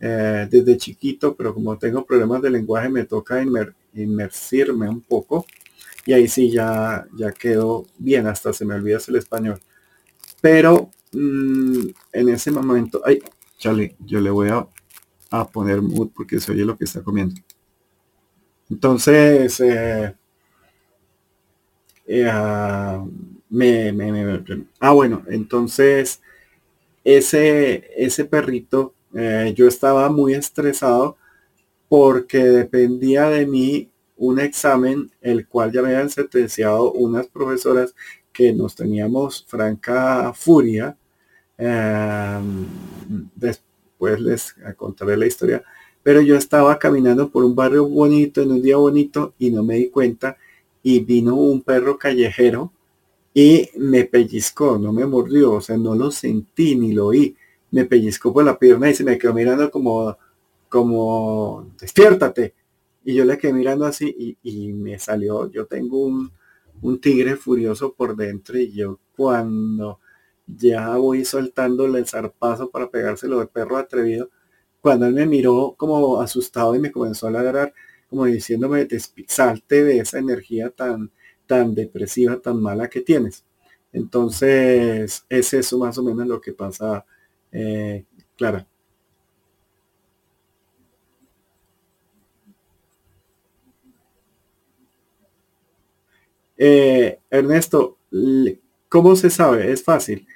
eh, desde chiquito, pero como tengo problemas de lenguaje me toca inmersirme un poco y ahí sí ya, ya quedó bien, hasta se me olvida el español. Pero mm, en ese momento, ay, chale, yo le voy a, poner mood porque se oye lo que está comiendo. Entonces, eh, eh, ah, me, ah, bueno, entonces ese, ese perrito, eh, yo estaba muy estresado porque dependía de mí un examen, el cual ya me habían sentenciado unas profesoras que nos teníamos franca furia. Em, después les contaré la historia. Pero yo estaba caminando por un barrio bonito en un día bonito y no me di cuenta y vino un perro callejero y me pellizcó, no me mordió, o sea, no lo sentí ni lo oí. Me pellizcó por la pierna y se me quedó mirando como, como, despiértate. Y yo le quedé mirando así y, me salió, yo tengo un, tigre furioso por dentro y yo cuando ya voy soltándole el zarpazo para pegárselo de perro atrevido, cuando él me miró como asustado y me comenzó a ladrar, como diciéndome, salte de esa energía tan, tan depresiva, tan mala que tienes. Entonces, es eso más o menos lo que pasa, eh, Clara. Eh, Ernesto, ¿cómo se sabe? Es fácil.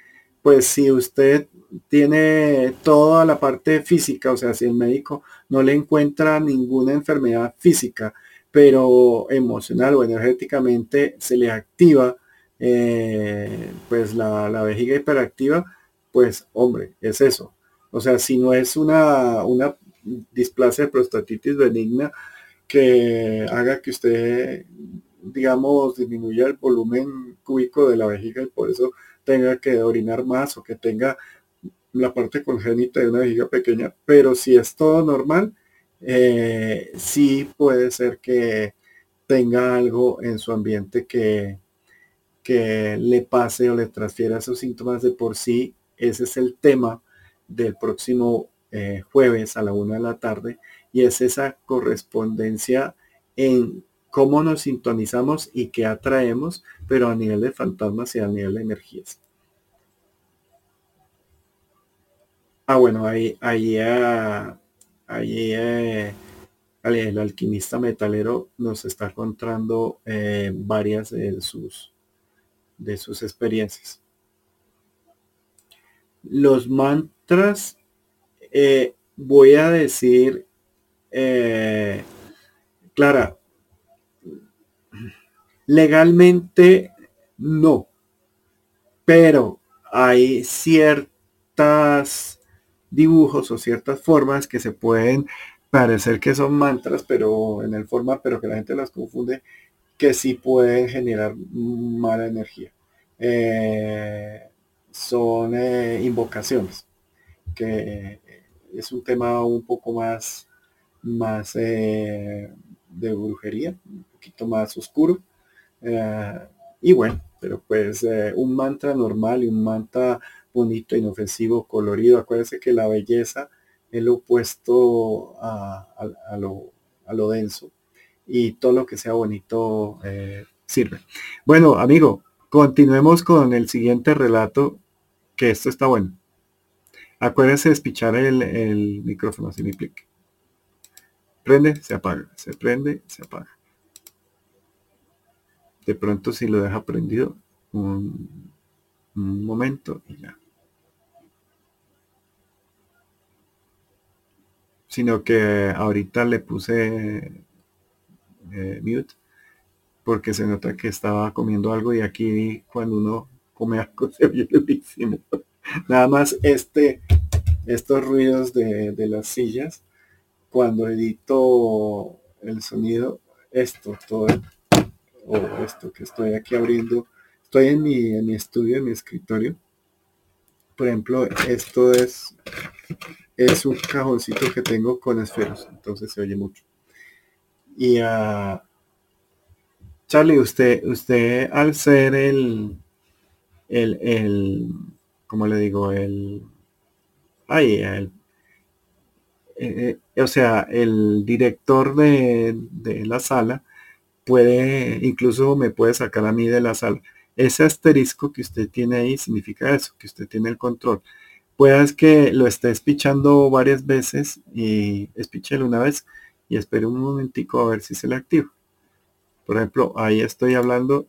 Pues si usted tiene toda la parte física, o sea, si el médico no le encuentra ninguna enfermedad física, pero emocional o energéticamente se le activa eh, pues la, la, vejiga hiperactiva, pues hombre, es eso. O sea, si no es una, una displasia de prostatitis benigna que haga que usted digamos, disminuya el volumen cúbico de la vejiga y por eso tenga que orinar más o que tenga la parte congénita de una vejiga pequeña. Pero si es todo normal, eh, sí puede ser que tenga algo en su ambiente que, que le pase o le transfiera esos síntomas de por sí. Ese es el tema del próximo eh, jueves a la una de la tarde y es esa correspondencia en cómo nos sintonizamos y qué atraemos, pero a nivel de fantasmas y a nivel de energías. Ah, bueno, ahí, ahí, ah, ahí eh, el alquimista metalero nos está contando eh, varias de sus, de sus experiencias. Los mantras, eh, voy a decir, Clara, Legalmente no, pero hay ciertas dibujos o ciertas formas que se pueden parecer que son mantras, pero en el forma, pero que la gente las confunde, que sí pueden generar mala energía. Eh, son eh, invocaciones, que es un tema un poco más, más eh, de brujería, un poquito más oscuro. Eh, y bueno, pero pues eh, un mantra normal y un mantra bonito, inofensivo, colorido. Acuérdense que la belleza es lo opuesto a, lo, denso y todo lo que sea bonito eh, sirve. Bueno, amigo, continuemos con el siguiente relato, que esto está bueno. Acuérdense de espichar el, el micrófono, si me implique. Prende, se apaga, se prende, se apaga. De pronto si lo deja prendido un, momento y ya. Sino que ahorita le puse eh, mute porque se nota que estaba comiendo algo y aquí cuando uno come algo [LAUGHS] se oye durísimo. Nada más este, estos ruidos de, de las sillas cuando edito el sonido, esto, todo, o esto que estoy aquí abriendo, estoy en mi, en mi estudio, en mi escritorio. Por ejemplo, esto es, es un cajoncito que tengo con esferos, entonces se oye mucho. Y a ah, Charlie, usted, usted al ser el, el, el, ¿cómo le digo? El, ay, el eh, eh, o sea, el director de, la sala puede, incluso me puede sacar a mí de la sala. Ese asterisco que usted tiene ahí significa eso, que usted tiene el control. Puede que lo esté espichando varias veces y espichelo una vez y espere un momentico a ver si se le activa. Por ejemplo, ahí estoy hablando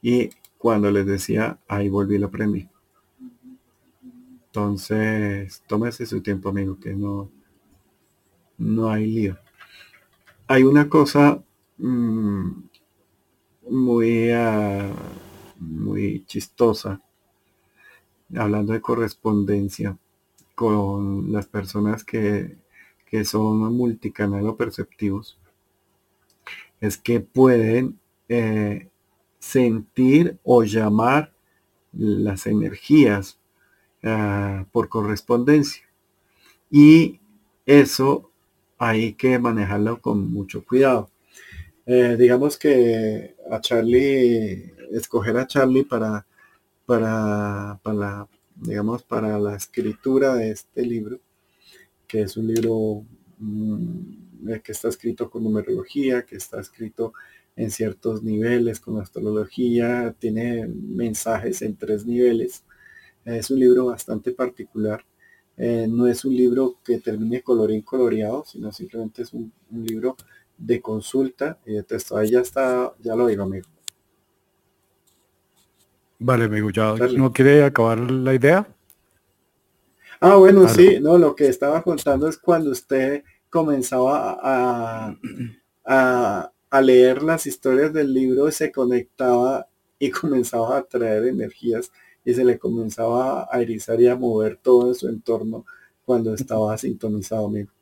y cuando les decía, ahí volví y lo prendí. Entonces, tómese su tiempo, amigo, que no, no hay lío. Hay una cosa mm, muy, ah, muy chistosa, hablando de correspondencia con las personas que, son multicanal o perceptivos, es que pueden eh, sentir o llamar las energías Ah, por correspondencia. Y eso hay que manejarlo con mucho cuidado. Eh, digamos que a Charlie, escoger a Charlie para, para, para, digamos, para la escritura de este libro, que es un libro mm, que está escrito con numerología, que está escrito en ciertos niveles con astrología, tiene mensajes en tres niveles. Es un libro bastante particular. Eh, no es un libro que termine colorín coloreado, sino simplemente es un, libro de consulta y de texto. Ahí ya está, ya lo digo, amigo. Vale, amigo, ¿ya no quiere acabar la idea? Ah, bueno, sí, no, lo que estaba contando es cuando usted comenzaba a, a, a leer las historias del libro, se conectaba y [LAUGHS] comenzaba a traer energías y se le comenzaba a erizar y a mover todo en su entorno cuando estaba sintonizado, amigo.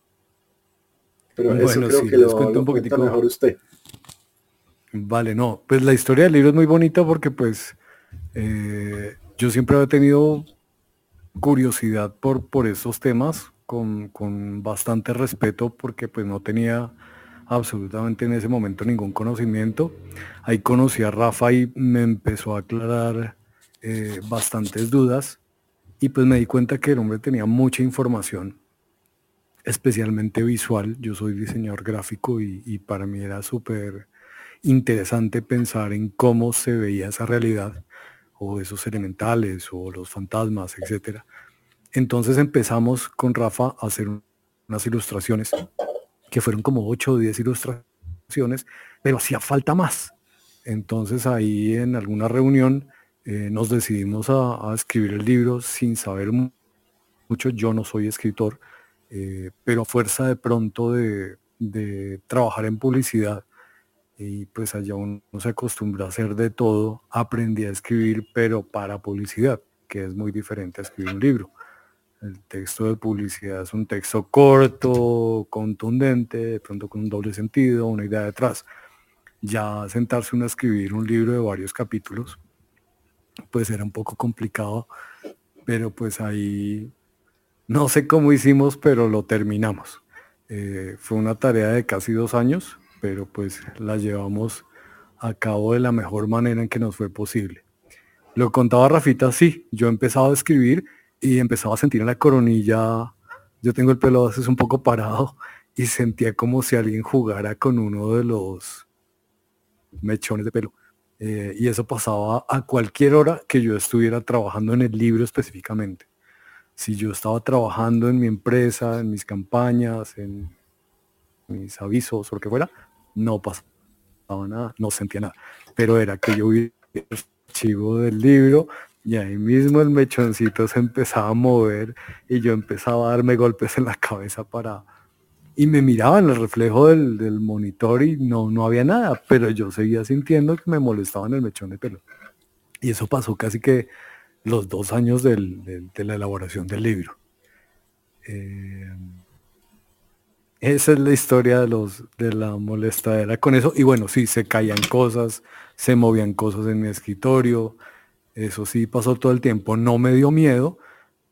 Pero eso creo que lo, un poquitico mejor usted. Vale, no, pues la historia del libro es muy bonita porque pues eh, yo siempre he tenido curiosidad por, por esos temas con, con, bastante respeto porque pues no tenía absolutamente en ese momento ningún conocimiento. Ahí conocí a Rafa y me empezó a aclarar eh, bastantes dudas y pues me di cuenta que el hombre tenía mucha información, especialmente visual. Yo soy diseñador gráfico y, para mí era súper interesante pensar en cómo se veía esa realidad o esos elementales o los fantasmas, etcétera. Entonces empezamos con Rafa a hacer unas ilustraciones que fueron como 8 o 10 ilustraciones, pero hacía falta más. Entonces ahí en alguna reunión eh, nos decidimos a, escribir el libro sin saber mucho. Yo no soy escritor, eh, pero a fuerza de pronto de, trabajar en publicidad y pues allá uno se acostumbra a hacer de todo, aprendí a escribir, pero para publicidad, que es muy diferente a escribir un libro. El texto de publicidad es un texto corto, contundente, de pronto con un doble sentido, una idea detrás. Ya sentarse uno a escribir un libro de varios capítulos, pues era un poco complicado, pero pues ahí no sé cómo hicimos, pero lo terminamos. Eh, fue una tarea de casi dos años, pero pues la llevamos a cabo de la mejor manera en que nos fue posible. Lo contaba Rafita, sí, yo empezaba a escribir y empezaba a sentir en la coronilla, yo tengo el pelo a veces un poco parado y sentía como si alguien jugara con uno de los mechones de pelo. Eh, y eso pasaba a cualquier hora que yo estuviera trabajando en el libro específicamente. Si yo estaba trabajando en mi empresa, en mis campañas, en mis avisos o lo que fuera, no pasaba nada, no sentía nada. Pero era que yo vi el archivo del libro y ahí mismo el mechoncito se empezaba a mover y yo empezaba a darme golpes en la cabeza para, y me miraba en el reflejo del, monitor y no, no había nada, pero yo seguía sintiendo que me molestaba en el mechón de pelo. Y eso pasó casi que los dos años de la elaboración del libro. Eh, esa es la historia de, los, de la molestadera con eso. Y bueno, sí, se caían cosas, se movían cosas en mi escritorio. Eso sí pasó todo el tiempo. No me dio miedo,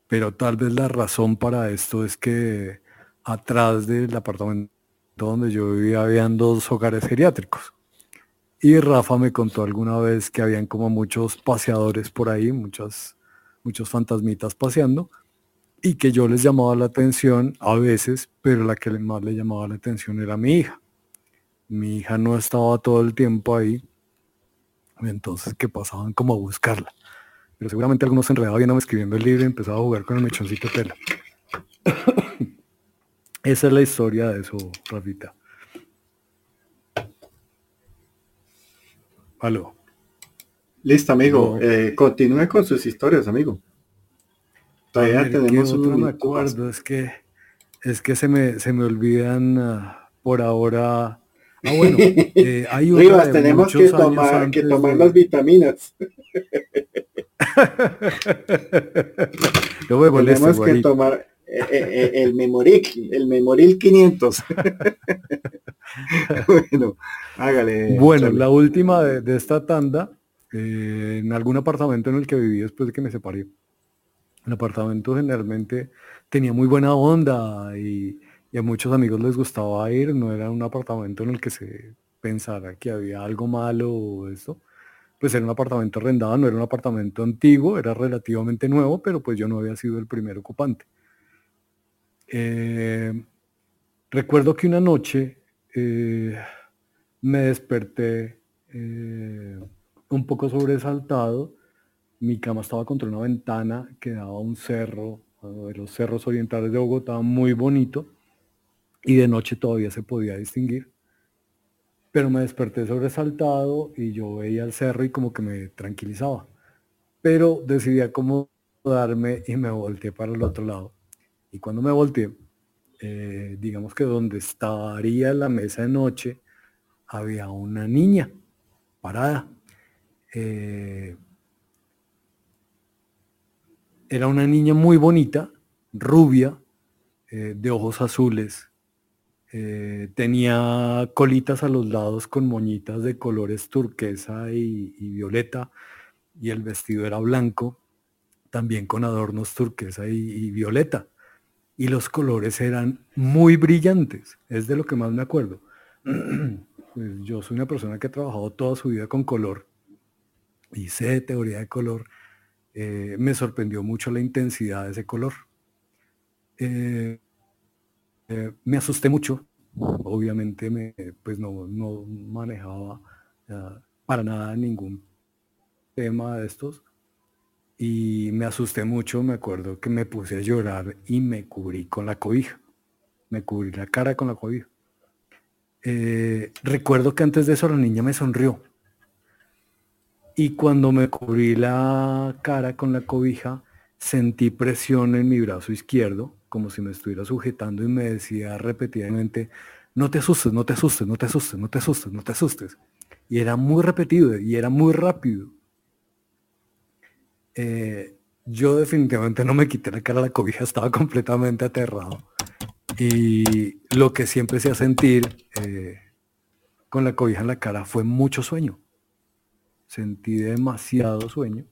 pero tal vez la razón para esto es que atrás del apartamento donde yo vivía habían dos hogares geriátricos. Y Rafa me contó alguna vez que habían como muchos paseadores por ahí, muchas, muchos fantasmitas paseando, y que yo les llamaba la atención a veces, pero la que más le llamaba la atención era mi hija. Mi hija no estaba todo el tiempo ahí, entonces que pasaban como a buscarla. Pero seguramente algunos se enredaban viendo escribiendo el libro y empezaba a jugar con el mechoncito pelo. [COUGHS] Esa es la historia de eso, Rafita. Aló. Listo, amigo. Eh, continúe con sus historias, amigo. Todavía tenemos otro me acuerdo, es que es que se me, se me olvidan ah, por ahora. Ah, bueno, [LAUGHS] eh, hay Rivas, [LAUGHS] tenemos que tomar, que tomar las vitaminas. Yo me tenemos que tomar, el Memoril, el Memoril [LAUGHS] 500. bueno, hágale. Bueno, la última de, esta tanda, en algún apartamento en el que viví después de que me separé. El apartamento generalmente tenía muy buena onda y, a muchos amigos les gustaba ir. No era un apartamento en el que se pensara que había algo malo o esto. Pues era un apartamento arrendado, no era un apartamento antiguo, era relativamente nuevo, pero pues yo no había sido el primer ocupante. Eh, recuerdo que una noche eh, me desperté eh, un poco sobresaltado. Mi cama estaba contra una ventana que daba a un cerro, de los cerros orientales de Bogotá, muy bonito. Y de noche todavía se podía distinguir. Pero me desperté sobresaltado y yo veía el cerro y como que me tranquilizaba. Pero decidí acomodarme y me volteé para el otro lado y cuando me volteé, eh, digamos que donde estaría la mesa de noche, había una niña parada. Eh, era una niña muy bonita, rubia, eh, de ojos azules. tenía colitas a los lados con moñitas de colores turquesa y, violeta y el vestido era blanco, también con adornos turquesa y violeta y los colores eran muy brillantes, es de lo que más me acuerdo. [CLEARS THROAT] Pues yo soy una persona que ha trabajado toda su vida con color y sé teoría de color. Eh, me sorprendió mucho la intensidad de ese color. Eh, eh, me asusté mucho, obviamente me, pues no, no manejaba para nada ningún tema de estos y me asusté mucho, me acuerdo que me puse a llorar y me cubrí con la cobija. Me cubrí la cara con la cobija. Eh, recuerdo que antes de eso la niña me sonrió. Y cuando me cubrí la cara con la cobija, sentí presión en mi brazo izquierdo, como si me estuviera sujetando y me decía repetidamente, no te asustes, no te asustes, no te asustes, no te asustes, no te asustes. Y era muy repetido y era muy rápido. Eh, yo definitivamente no me quité la cara la cobija, estaba completamente aterrado. Y lo que siempre se a sentir eh, con la cobija en la cara fue mucho sueño. Sentí demasiado sueño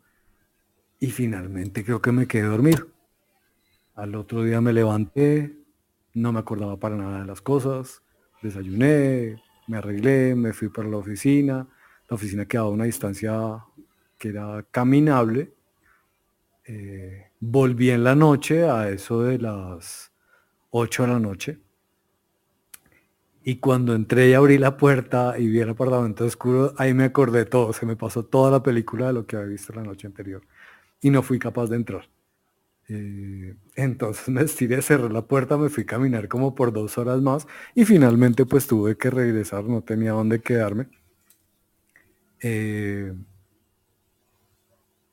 y finalmente creo que me quedé dormido. Al otro día me levanté, no me acordaba para nada de las cosas, desayuné, me arreglé, me fui para la oficina, la oficina quedaba a una distancia que era caminable, eh, volví en la noche a eso de las 8 de la noche, y cuando entré y abrí la puerta y vi el apartamento oscuro, ahí me acordé todo, se me pasó toda la película de lo que había visto la noche anterior y no fui capaz de entrar. Eh, entonces [LAUGHS] me estiré, cerré la puerta, me fui a caminar como por dos horas más y finalmente pues tuve que regresar, no tenía dónde quedarme. Eh,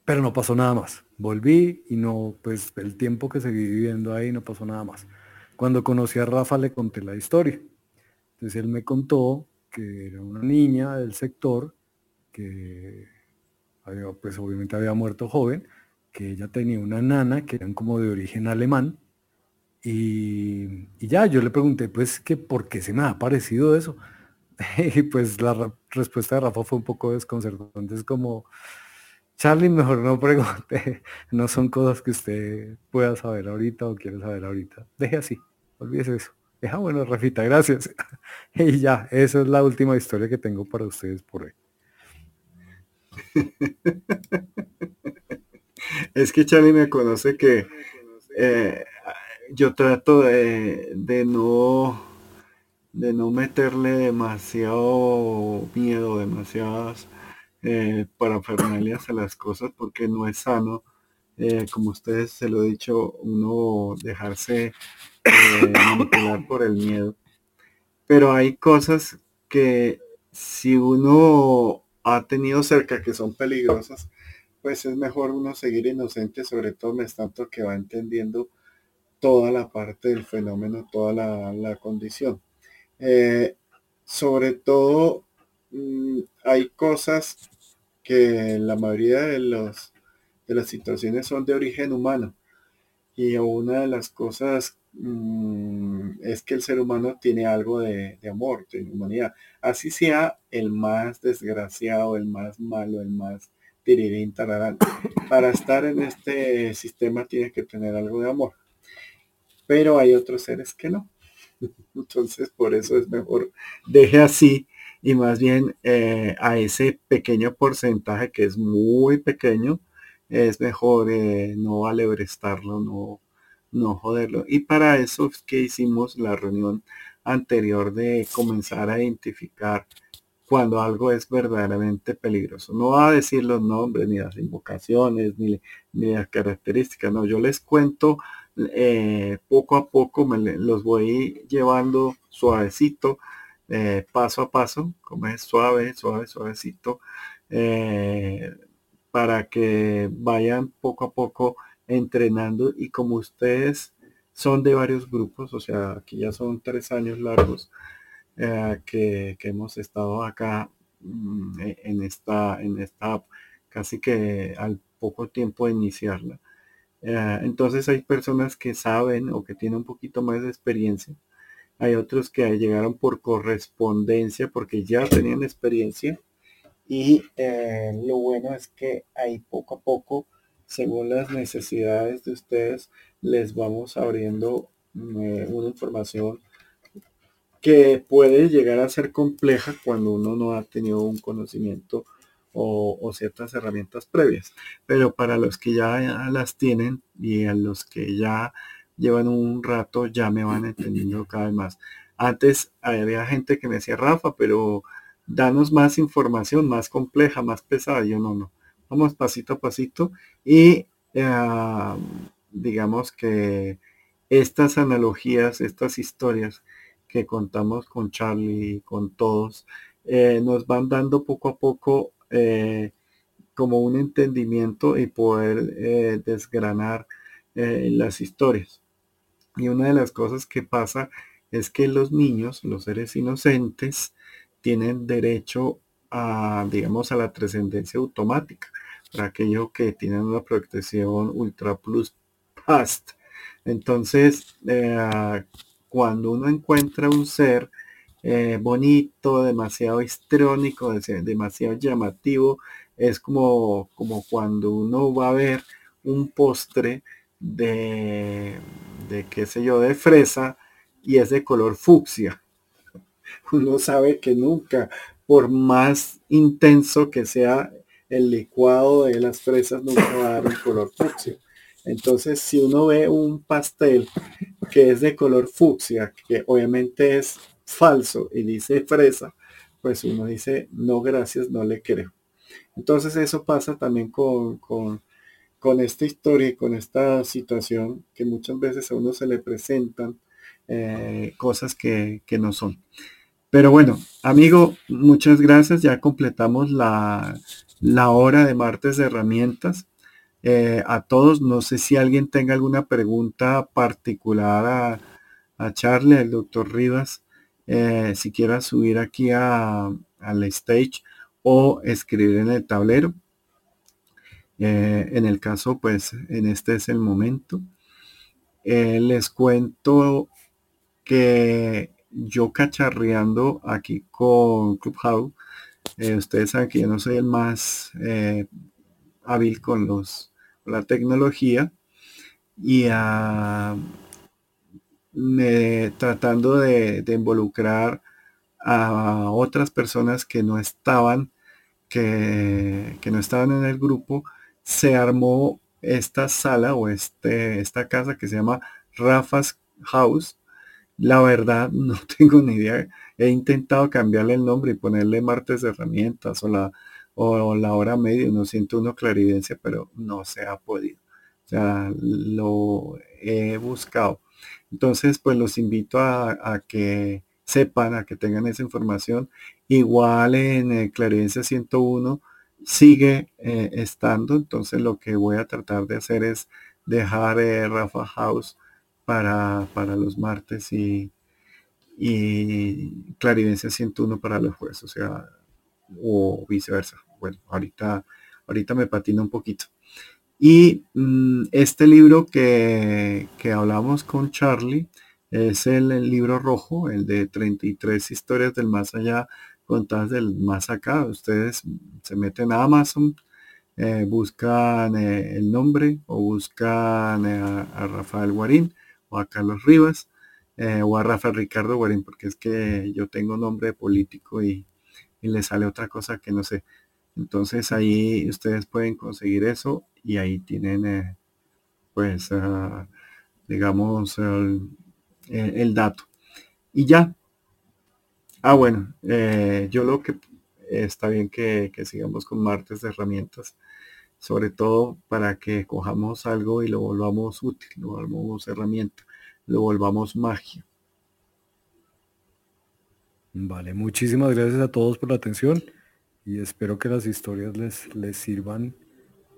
pero no pasó nada más. Volví y no, pues el tiempo que seguí viviendo ahí no pasó nada más. Cuando conocí a Rafa le conté la historia. Entonces él me contó que era una niña del sector que pues obviamente había muerto joven, que ella tenía una nana que eran como de origen alemán. Y, ya, yo le pregunté, pues, que por qué se me ha parecido eso. [LAUGHS] y pues la respuesta de Rafa fue un poco desconcertante. Es como, Charlie, mejor no pregunte. [LAUGHS] No son cosas que usted pueda saber ahorita o quiere saber ahorita. Deje así, olvídese eso. Deja, bueno, Rafita, gracias. [LAUGHS] y ya, esa es la última historia que tengo para ustedes por hoy. [LAUGHS] Es que Charlie me conoce que eh, yo trato de, no de no meterle demasiado miedo, demasiadas eh, parafernalias a las cosas porque no es sano, eh, como ustedes se lo he dicho, uno dejarse eh, manipular por el miedo. Pero hay cosas que si uno ha tenido cerca que son peligrosas, pues es mejor uno seguir inocente, sobre todo me tanto que va entendiendo toda la parte del fenómeno, toda la, condición. Eh, sobre todo, mm, hay cosas que la mayoría de, los, de las situaciones son de origen humano. Y una de las cosas mm, es que el ser humano tiene algo de, de amor, de humanidad. Así sea el más desgraciado, el más malo, el más para estar en este sistema tienes que tener algo de amor. Pero hay otros seres que no. [LAUGHS] Entonces, por eso es mejor deje así y más bien eh, a ese pequeño porcentaje que es muy pequeño, es mejor eh, no alebrestarlo, no, no joderlo. Y para eso es que hicimos la reunión anterior de comenzar a identificar cuando algo es verdaderamente peligroso. No va a decir los nombres, ni las invocaciones, ni, las características. No, yo les cuento eh, poco a poco, me los voy llevando suavecito, eh, paso a paso, como es suave, suave, suavecito, eh, para que vayan poco a poco entrenando y como ustedes son de varios grupos, o sea, aquí ya son tres años largos, eh, que, hemos estado acá mm, e, en esta, en esta casi que al poco tiempo de iniciarla. Entonces hay personas que saben o que tienen un poquito más de experiencia. Hay otros que llegaron por correspondencia porque ya tenían experiencia. Y eh, lo bueno es que ahí poco a poco, según las necesidades de ustedes, les vamos abriendo una información que puede llegar a ser compleja cuando uno no ha tenido un conocimiento o, ciertas herramientas previas. Pero para los que ya las tienen y a los que ya llevan un rato, ya me van entendiendo cada vez más. Antes había gente que me decía, Rafa, pero danos más información, más compleja, más pesada. Yo no, no. Vamos pasito a pasito y eh, digamos que estas analogías, estas historias que contamos con Charlie con todos, eh, nos van dando poco a poco eh, como un entendimiento y poder eh, desgranar las historias. Y una de las cosas que pasa es que los niños, los seres inocentes, tienen derecho a, digamos, a la trascendencia automática, para aquellos que tienen una protección ultra plus past. Entonces, cuando uno encuentra un ser eh, bonito, demasiado histrónico, demasiado llamativo, es como, como cuando uno va a ver un postre de, de qué sé yo, de fresa y es de color fucsia. [LAUGHS] Uno sabe que nunca, por más intenso que sea el licuado de las fresas, nunca va a dar un color fucsia. Entonces, si uno ve un pastel que es de color fucsia, que obviamente es falso y dice fresa, pues uno dice, no, gracias, no le creo. Entonces eso pasa también con, con, esta historia y con esta situación que muchas veces a uno se le presentan eh, cosas que, no son. Pero bueno, amigo, muchas gracias. Ya completamos la, la hora de martes de herramientas. Eh, a todos. No sé si alguien tenga alguna pregunta particular a, a Charlie, al doctor Rivas, eh, si quiera subir aquí al stage o escribir en el tablero. Eh, en el caso, pues en este es el momento. les cuento que yo cacharreando aquí con Clubhouse, ustedes saben que yo no soy el más hábil con los la tecnología y me, tratando de, involucrar a otras personas que no estaban que, no estaban en el grupo se armó esta sala o este, esta casa que se llama Rafa's House la verdad [LAUGHS] no tengo ni idea he intentado cambiarle el nombre y ponerle martes de herramientas o la o la hora media, no siento uno claridencia, pero no se ha podido. O sea, lo he buscado. Entonces, pues los invito a, que sepan, a que tengan esa información. Igual en eh, Claridencia 101 sigue eh, estando. Entonces, lo que voy a tratar de hacer es dejar eh, Rafa House para, para los martes y, y Claridencia 101 para los jueves. O sea, o viceversa. Bueno, ahorita, ahorita me patina un poquito. Y mm, este libro que, que, hablamos con Charlie es el, libro rojo, el de 33 historias del más allá contadas del más acá. Ustedes se meten a Amazon, eh, buscan eh, el nombre o buscan eh, a, Rafael Guarín o a Carlos Rivas o a Rafael Ricardo Guarín, porque es que yo tengo nombre político y, y le sale otra cosa que no sé. Entonces ahí ustedes pueden conseguir eso y ahí tienen pues ah, digamos el, dato. Y ya. Ah, bueno, eh, yo lo que está bien que, sigamos con martes de herramientas, sobre todo para que cojamos algo y lo volvamos útil, lo volvamos herramienta, lo volvamos magia. Vale, muchísimas gracias a todos por la atención y espero que las historias les, les sirvan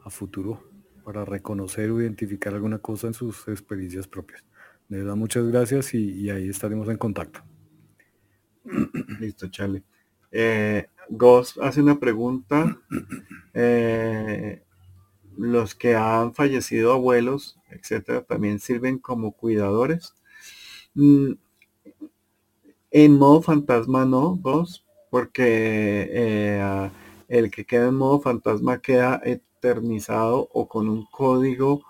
a futuro para reconocer o identificar alguna cosa en sus experiencias propias. De verdad, muchas gracias y, ahí estaremos en contacto. [CLEARS THROAT] Listo, Charlie. Eh, Goss hace una pregunta. Eh, los que han fallecido abuelos, etcétera, también sirven como cuidadores. Mm, en modo fantasma no, vos, porque eh, el que queda en modo fantasma queda eternizado o con un código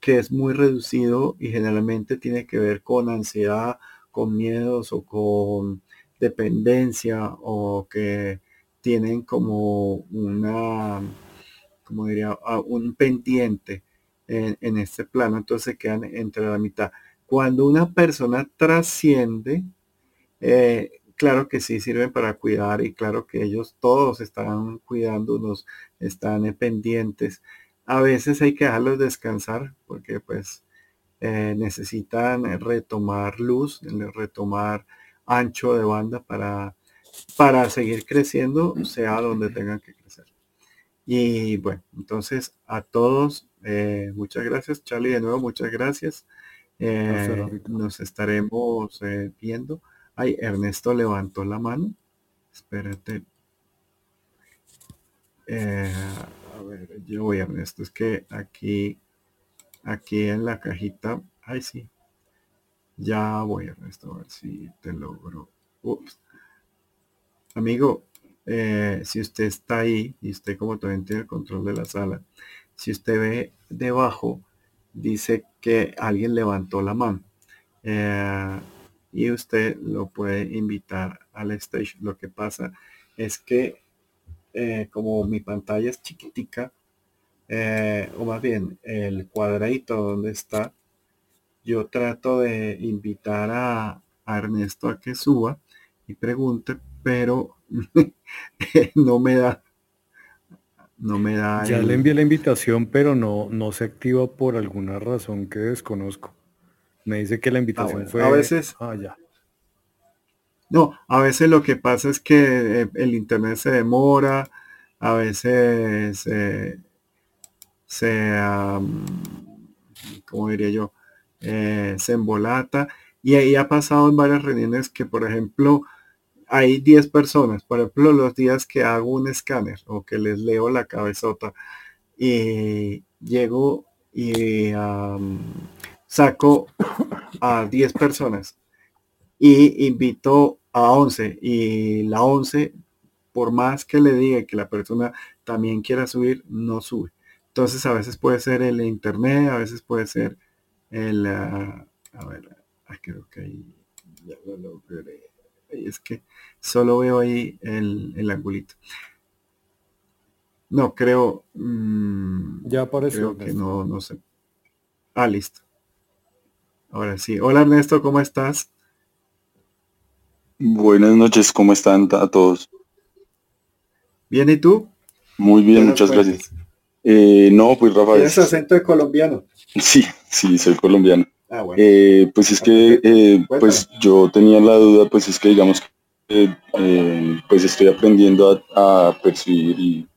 que es muy reducido y generalmente tiene que ver con ansiedad, con miedos o con dependencia o que tienen como una, como diría, ah, un pendiente en, este plano, entonces quedan entre la mitad. Cuando una persona trasciende, eh, claro que sí sirven para cuidar y claro que ellos todos están cuidándonos, están pendientes. A veces hay que dejarlos descansar porque pues eh, necesitan retomar luz, retomar ancho de banda para, para seguir creciendo, sea donde tengan que crecer. Y bueno, entonces a todos, eh, muchas gracias. Charlie, de nuevo, muchas gracias. nos estaremos viendo. Ay, Ernesto levantó la mano. Espérate. Eh, a ver, yo voy, Ernesto. Es que aquí, aquí en la cajita. Ay, sí. Ya voy, Ernesto, a ver si te logro. Amigo, eh, si usted está ahí y usted como también tiene el control de la sala, si usted ve debajo, dice que alguien levantó la mano. Eh, y usted lo puede invitar al stage. Lo que pasa es que eh, como mi pantalla es chiquitica, o más bien el cuadradito donde está, yo trato de invitar a, Ernesto a que suba y pregunte, pero [LAUGHS] no me da no me da. Ya le envié la invitación, pero no, no se activa por alguna razón que desconozco. Me dice que la invitación ah, fue. A veces. Ah, ya. No, a veces lo que pasa es que eh, el internet se demora, a veces eh, se, como diría yo, eh, se embolata. Y ahí ha pasado en varias reuniones que, por ejemplo, hay 10 personas, por ejemplo, los días que hago un escáner o que les leo la cabezota y llego y saco a 10 personas y invito a 11 y la 11 por más que le diga que la persona también quiera subir no sube entonces a veces puede ser el internet a veces puede ser el ah, a ver ah, creo que ahí ya lo logré es que solo veo ahí el, el angulito no creo mm, ya apareció creo que no no sé ah listo Ahora sí. Hola Ernesto, ¿cómo estás? Buenas noches, ¿cómo están a todos? Bien, ¿y tú? Muy bien, muchas gracias. Eh, no, pues Rafael. ¿Tienes acento de colombiano? Sí, sí, soy colombiano. Ah, bueno. Eh, pues es que, eh, pues yo tenía la duda, pues es que digamos que pues estoy aprendiendo a, a percibir y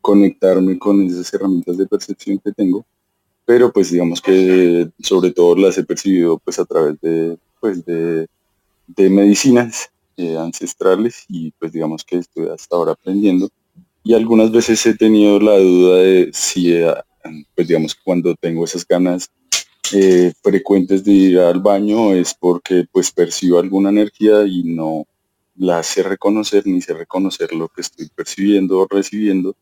conectarme con esas herramientas de percepción que tengo pero pues digamos que sobre todo las he percibido pues a través de, pues de, medicinas eh, ancestrales y pues digamos que estoy hasta ahora aprendiendo y algunas veces he tenido la duda de si eh, pues digamos cuando tengo esas ganas eh, frecuentes de ir al baño es porque pues percibo alguna energía y no la sé reconocer ni sé reconocer lo que estoy percibiendo o recibiendo.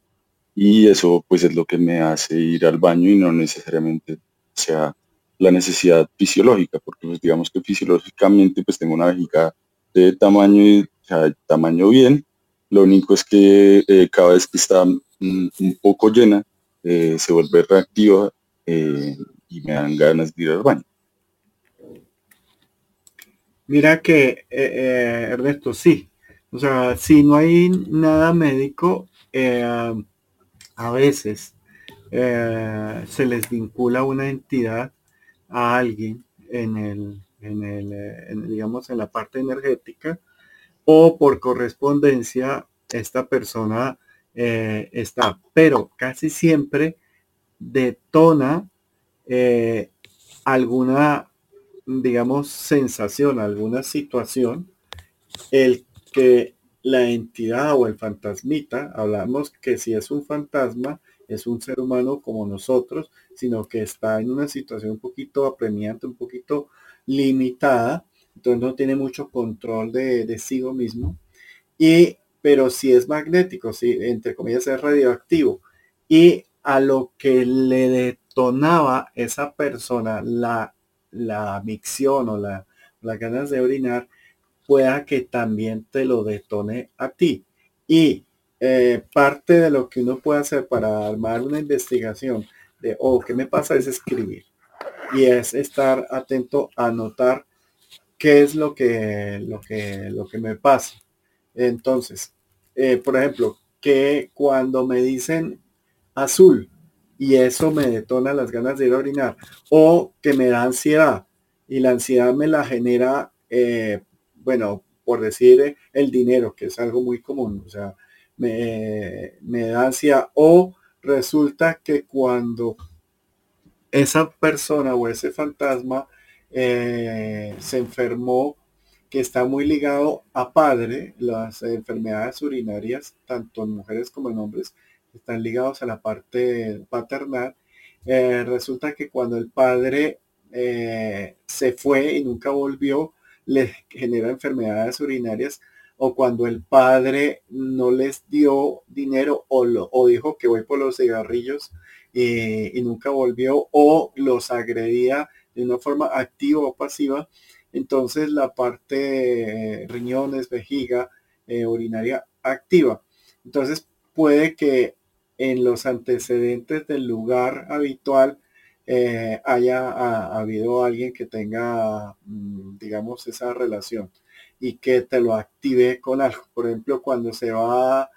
Y eso pues es lo que me hace ir al baño y no necesariamente sea la necesidad fisiológica, porque pues digamos que fisiológicamente pues tengo una vejiga de tamaño y tamaño bien, lo único es que eh, cada vez que está mm, un poco llena eh, se vuelve reactiva eh, y me dan ganas de ir al baño. Mira que Ernesto, sí, o sea, si no hay nada médico, a veces se les vincula una entidad a alguien en el, en el, digamos, en la parte energética o por correspondencia esta persona eh, está, pero casi siempre detona alguna, digamos, sensación, alguna situación, el que la entidad o el fantasmita, hablamos que si es un fantasma, es un ser humano como nosotros, sino que está en una situación un poquito apremiante, un poquito limitada, entonces no tiene mucho control de, de sí mismo. Y, pero si es magnético, si entre comillas es radioactivo, y a lo que le detonaba esa persona la, la micción o la, las ganas de orinar, pueda que también te lo detone a ti. Y eh, parte de lo que uno puede hacer para armar una investigación de, oh, ¿qué me pasa? Es escribir. Y es estar atento a notar qué es lo que, lo que, lo que me pasa. Entonces, eh, por ejemplo, que cuando me dicen azul y eso me detona las ganas de ir a orinar o que me da ansiedad y la ansiedad me la genera eh, bueno, por decir el dinero, que es algo muy común, o sea, me, me da ansia o resulta que cuando esa persona o ese fantasma eh, se enfermó, que está muy ligado a padre, las enfermedades urinarias, tanto en mujeres como en hombres, están ligados a la parte paternal. Eh, resulta que cuando el padre eh, se fue y nunca volvió, les genera enfermedades urinarias o cuando el padre no les dio dinero o, o dijo que voy por los cigarrillos y, nunca volvió o los agredía de una forma activa o pasiva entonces la parte riñones, vejiga, urinaria activa. Entonces puede que en los antecedentes del lugar habitual eh, haya habido alguien que tenga, mm, digamos, esa relación y que te lo active con algo. Por ejemplo, cuando se va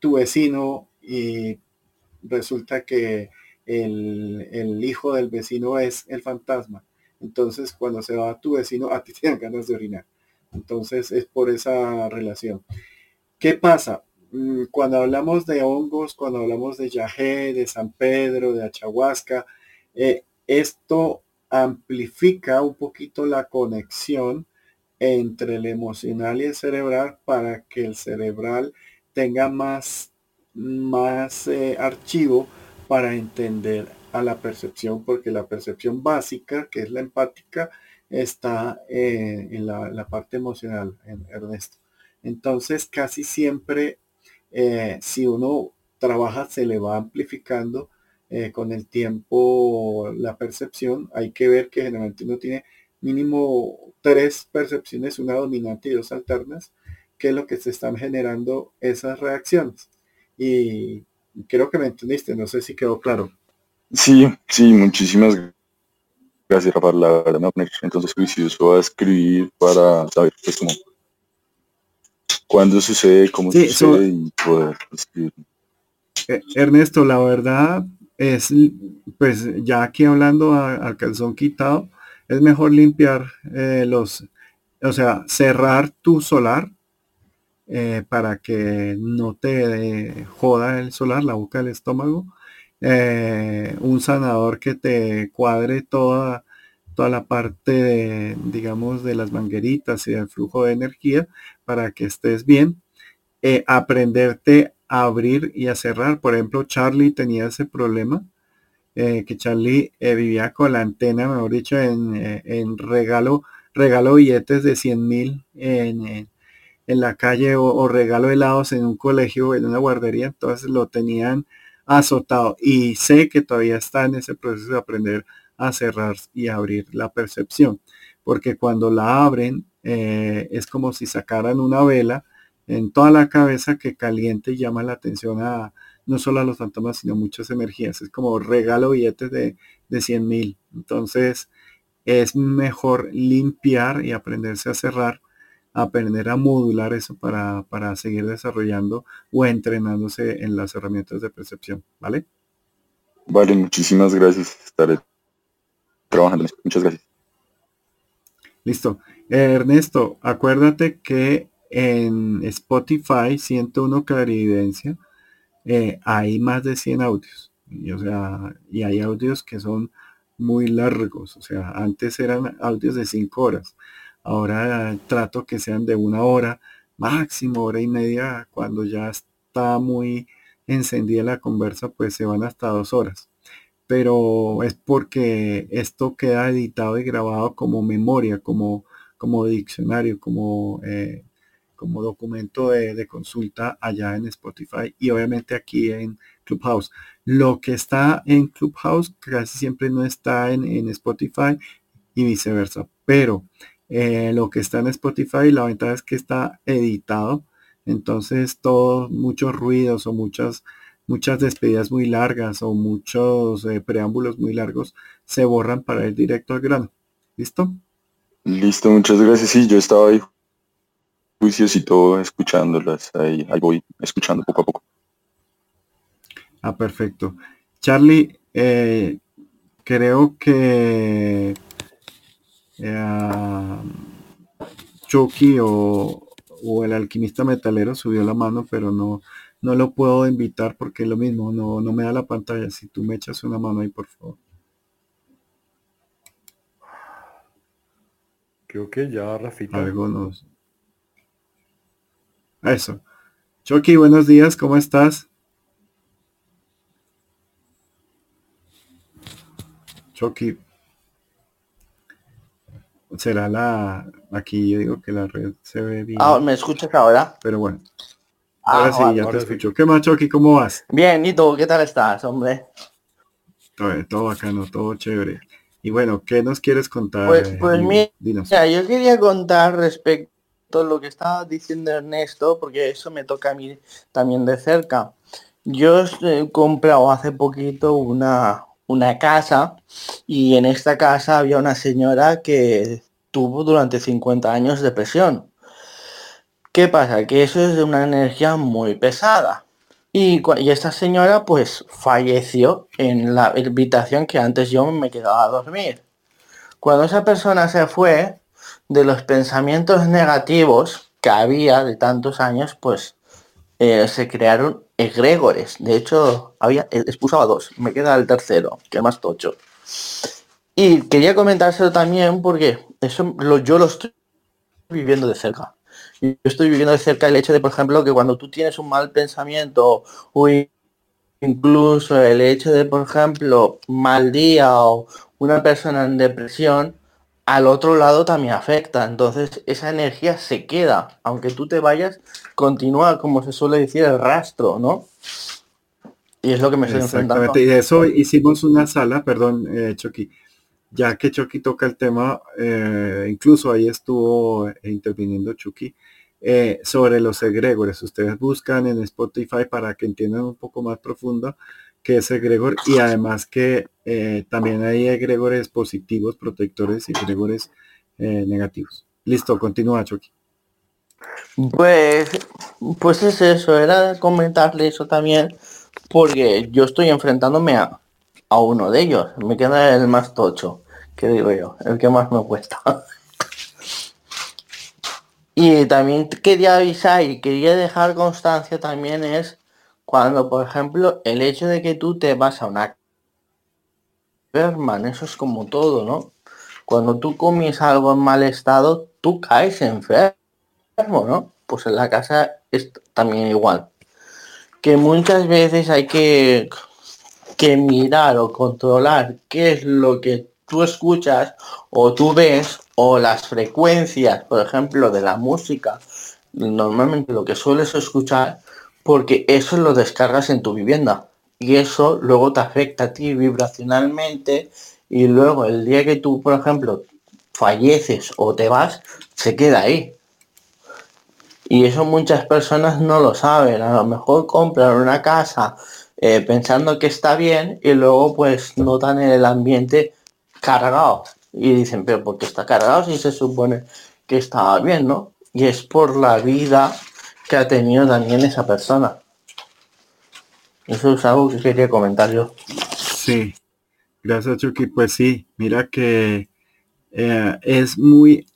tu vecino y resulta que el, hijo del vecino es el fantasma. Entonces, cuando se va tu vecino, a ti [LAUGHS] te dan ganas de orinar. Entonces, es por esa relación. ¿Qué pasa? Mm, cuando hablamos de hongos, cuando hablamos de yagé, de San Pedro, de Achahuasca, eh, esto amplifica un poquito la conexión entre el emocional y el cerebral para que el cerebral tenga más, más eh, archivo para entender a la percepción, porque la percepción básica, que es la empática, está eh, en la, parte emocional, en Ernesto. Entonces, casi siempre, si uno trabaja, se le va amplificando eh, con el tiempo la percepción, hay que ver que generalmente uno tiene mínimo tres percepciones, una dominante y dos alternas, que es lo que se están generando esas reacciones. Y creo que me entendiste, no sé si quedó claro. Sí, sí, muchísimas gracias, Rafael. La verdad me voy a entonces juicioso a escribir para saber pues cómo cuándo sucede, cómo sucede y poder escribir. Eh, Ernesto, la verdad, es, pues ya aquí hablando al calzón quitado, es mejor limpiar eh, los, o sea, cerrar tu solar eh, para que no te joda el solar, la boca del estómago. Eh, un sanador que te cuadre toda, toda la parte de, digamos, de las mangueritas y del flujo de energía para que estés bien. aprenderte abrir y a cerrar. Por ejemplo, Charlie tenía ese problema, eh, que Charlie eh, vivía con la antena, mejor dicho, en, eh, en regalo, regalo billetes de 100 mil en, en, la calle o, regalo helados en un colegio, en una guardería. Entonces lo tenían azotado y sé que todavía está en ese proceso de aprender a cerrar y abrir la percepción. Porque cuando la abren, es como si sacaran una vela en toda la cabeza que caliente y llama la atención a no solo a los fantasmas, sino muchas energías. Es como regalo billetes de, de 100 mil. Entonces es mejor limpiar y aprenderse a cerrar, aprender a modular eso para, para seguir desarrollando o entrenándose en las herramientas de percepción. ¿Vale? Vale, muchísimas gracias. Estaré trabajando. Muchas gracias. Listo. Ernesto, acuérdate que en Spotify 101 Clarividencia eh, hay más de 100 audios. Y, o sea, y hay audios que son muy largos. O sea, antes eran audios de 5 horas. Ahora trato que sean de una hora, máximo hora y media. Cuando ya está muy encendida la conversa, pues se van hasta dos horas. Pero es porque esto queda editado y grabado como memoria, como, como diccionario, como eh, como documento de, consulta allá en Spotify y obviamente aquí en Clubhouse. Lo que está en Clubhouse casi siempre no está en, Spotify y viceversa. Pero eh, lo que está en Spotify, la ventaja es que está editado. Entonces todos, muchos ruidos o muchas, muchas despedidas muy largas o muchos eh, preámbulos muy largos se borran para ir directo al grano. ¿Listo? Listo, muchas gracias. Sí, yo estaba ahí juicios y todo escuchándolas. Ahí, ahí voy escuchando poco a poco. Ah, perfecto. Charlie, eh, creo que eh, Chucky o, o, el alquimista metalero subió la mano, pero no, no lo puedo invitar porque es lo mismo, no, no me da la pantalla. Si tú me echas una mano ahí, por favor. Creo que ya Rafita. Algo nos, eso. Chucky, buenos días, ¿cómo estás? Chucky. Será la... Aquí yo digo que la red se ve bien. Ah, ¿me escuchas ahora? Pero bueno. Ah, ahora sí, ya te escucho. ¿Qué más, Chucky? ¿Cómo vas? Bien, ¿y tú? ¿Qué tal estás, hombre? Todo, todo bacano, todo chévere. Y bueno, ¿qué nos quieres contar? Pues, pues mira, yo quería contar respecto a lo que estaba diciendo Ernesto, porque eso me toca a mí también de cerca. Yo he comprado hace poquito una, una casa y en esta casa había una señora que tuvo durante 50 años depresión. ¿Qué pasa? Que eso es de una energía muy pesada. Y, esta señora pues falleció en la habitación que antes yo me quedaba a dormir. Cuando esa persona se fue, de los pensamientos negativos que había de tantos años, pues eh, se crearon egregores. De hecho, había, expulsaba dos. Me queda el tercero, que más tocho. Y quería comentárselo también porque eso lo, yo lo estoy viviendo de cerca. Yo estoy viviendo de cerca el hecho de, por ejemplo, que cuando tú tienes un mal pensamiento o incluso el hecho de, por ejemplo, mal día o una persona en depresión, al otro lado también afecta. Entonces esa energía se queda. Aunque tú te vayas, continúa, como se suele decir, el rastro, ¿no? Y es lo que me estoy enfrentando. Y eso hicimos una sala, perdón, eh, Chucky, ya que Chucky toca el tema, eh, incluso ahí estuvo interviniendo Chucky, eh, sobre los egregores. Ustedes buscan en Spotify para que entiendan un poco más profundo qué es egregor y además que eh, también hay egregores positivos, protectores y egregores eh, negativos. Listo, continúa Chucky. Pues, pues es eso, era comentarle eso también, porque yo estoy enfrentándome a, a uno de ellos. Me queda el más tocho, que digo yo, el que más me cuesta. [LAUGHS] Y también quería avisar y quería dejar constancia también es cuando, por ejemplo, el hecho de que tú te vas a una enferman, eso es como todo, ¿no? Cuando tú comes algo en mal estado, tú caes enfermo, ¿no? Pues en la casa es también igual. Que muchas veces hay que, que mirar o controlar qué es lo que tú escuchas o tú ves o las frecuencias, por ejemplo, de la música, normalmente lo que sueles escuchar, porque eso lo descargas en tu vivienda y eso luego te afecta a ti vibracionalmente y luego el día que tú, por ejemplo, falleces o te vas, se queda ahí. Y eso muchas personas no lo saben. A lo mejor compran una casa eh, pensando que está bien y luego pues notan en el ambiente cargado. Y dicen, pero ¿por qué está cargado si se supone que estaba bien, no? Y es por la vida que ha tenido también esa persona. Eso es algo que quería comentar yo. Sí, gracias Chucky. Pues sí, mira que eh, es muy,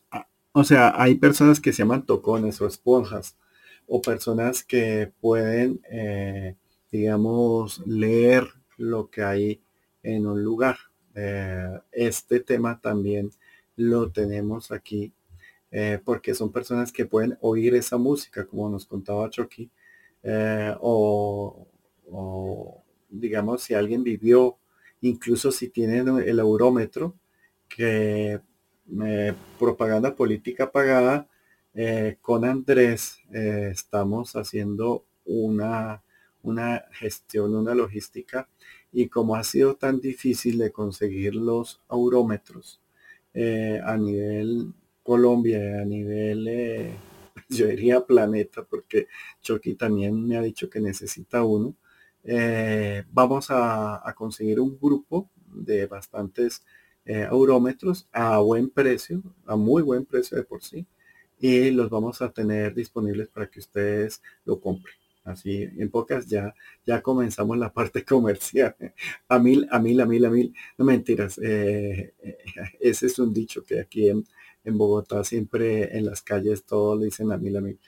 o sea, hay personas que se llaman tocones o esponjas, o personas que pueden, eh, digamos, leer lo que hay en un lugar. Eh, este tema también lo tenemos aquí eh, porque son personas que pueden oír esa música, como nos contaba Chucky, eh, o, digamos si alguien vivió, incluso si tienen el eurómetro, que propaganda política pagada, con Andrés estamos haciendo una, una gestión, una logística y como ha sido tan difícil de conseguir los aurómetros eh, a nivel Colombia, a nivel, eh, [LAUGHS] yo diría planeta, porque Chucky también me ha dicho que necesita uno, eh, vamos a, conseguir un grupo de bastantes aurómetros a buen precio, a muy buen precio de por sí, y los vamos a tener disponibles para que ustedes lo compren. Así, en pocas ya, ya comenzamos la parte [LAUGHS] comercial. A mil, a mil, a mil, a mil. No mentiras. Eh, eh, [LAUGHS] ese es un dicho que aquí en, Bogotá siempre en las calles todos le dicen a mil, a mil.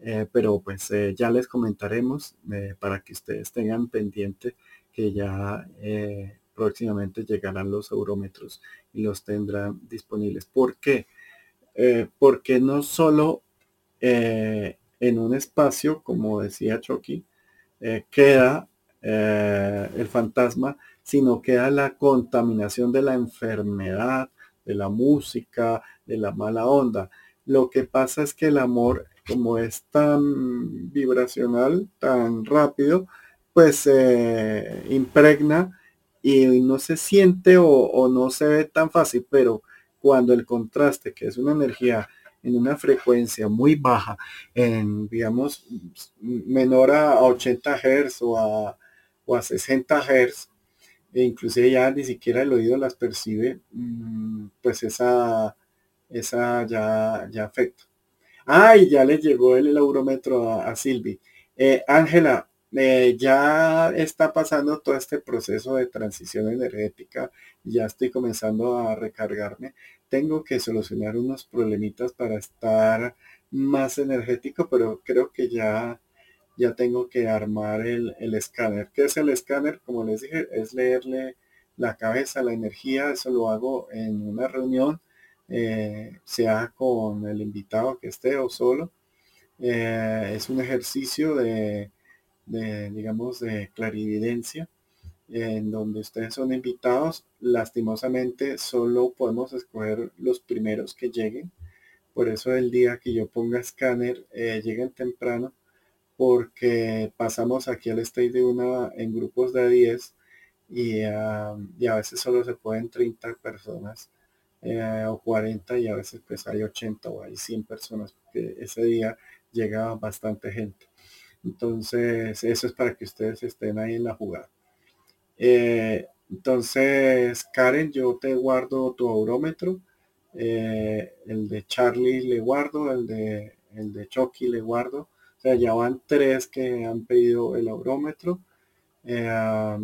Eh, pero pues ya les comentaremos para que ustedes tengan pendiente que ya próximamente llegarán los eurómetros y los tendrán disponibles. ¿Por qué? porque no solo en un espacio, como decía Chucky, eh, queda eh, el fantasma, sino queda la contaminación de la enfermedad, de la música, de la mala onda. Lo que pasa es que el amor, como es tan vibracional, tan rápido, pues se impregna y no se siente o, no se ve tan fácil, pero cuando el contraste, que es una energía en una frecuencia muy baja, en digamos menor a 80 Hz o a, o a 60 Hz, e inclusive ya ni siquiera el oído las percibe, mm, pues esa, esa ya, ya afecta. Ah, ya le llegó el, eurómetro a, a Silvi. Eh, Ángela, eh, ya está pasando todo este proceso de transición energética, ya estoy comenzando a recargarme. Tengo que solucionar unos problemitas para estar más energético, pero creo que ya, ya tengo que armar el, escáner. ¿Qué es el escáner? Como les dije, es leerle la cabeza, la energía, eso lo hago en una reunión, eh, sea con el invitado que esté o solo. Eh, es un ejercicio de de, digamos, de clarividencia, en donde ustedes son invitados. Lastimosamente, solo podemos escoger los primeros que lleguen. Por eso el día que yo ponga escáner, eh, lleguen temprano, porque pasamos aquí al stage de una en grupos de 10 y, a veces solo se pueden 30 personas eh, o 40 y a veces pues hay 80 o hay 100 personas porque ese día llega bastante gente. Entonces, eso es para que ustedes estén ahí en la jugada. Eh, entonces, Karen, yo te guardo tu aurómetro. Eh, el de Charlie le guardo, el de, el de Chucky le guardo. O sea, ya van tres que han pedido el aurómetro. Eh,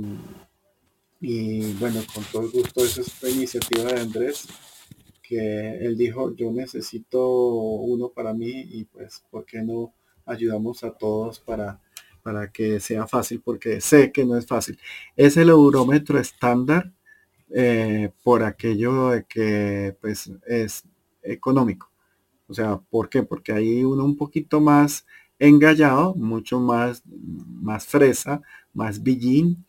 y bueno, con todo el gusto, esa es la iniciativa de Andrés, que él dijo, yo necesito uno para mí y pues, ¿por qué no? ayudamos a todos para, para que sea fácil, porque sé que no es fácil. Es el eurómetro estándar eh, por aquello de que pues es económico. O sea, ¿por qué? Porque hay uno un poquito más engallado, mucho más, más fresa, más billín,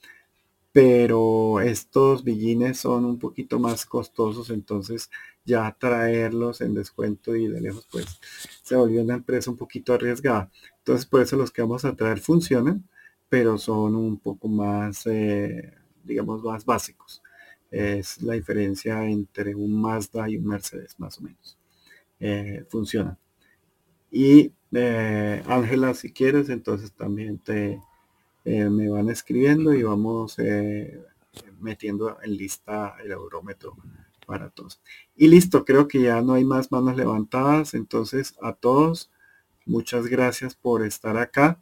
pero estos billines son un poquito más costosos, entonces ya traerlos en descuento y de lejos pues se volvió una empresa un poquito arriesgada. Entonces por eso los que vamos a traer funcionan, pero son un poco más, eh, digamos, más básicos. Es la diferencia entre un Mazda y un Mercedes, más o menos. Eh, funciona. Y eh, Ángela, si quieres, entonces también te me van escribiendo y vamos metiendo en lista el eurómetro para todos. Y listo, creo que ya no hay más manos levantadas. Entonces, a todos, muchas gracias por estar acá.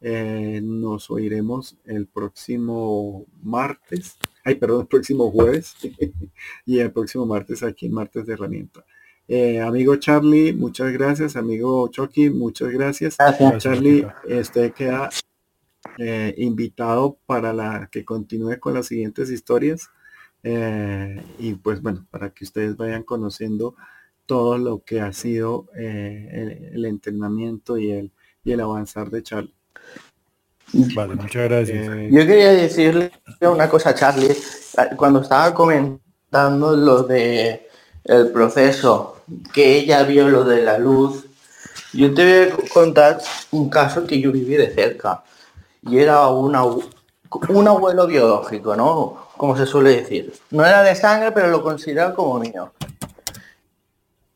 Eh, nos oiremos el próximo martes. Ay, perdón, el próximo jueves. [LAUGHS] y el próximo martes aquí en Martes de Herramienta. Eh, amigo Charlie, muchas gracias. Amigo Chucky, muchas gracias. Charlie, este queda eh, invitado para la que continúe con las siguientes historias. Eh, y pues bueno, para que ustedes vayan conociendo todo lo que ha sido eh, el, entrenamiento y el, y el avanzar de Charlie. Vale, muchas gracias. Eh, yo quería decirle una cosa a Charlie, cuando estaba comentando lo de el proceso, que ella vio lo de la luz, yo te voy a contar un caso que yo viví de cerca. Y era una, un abuelo biológico, ¿no? Como se suele decir. No era de sangre, pero lo consideraba como mío.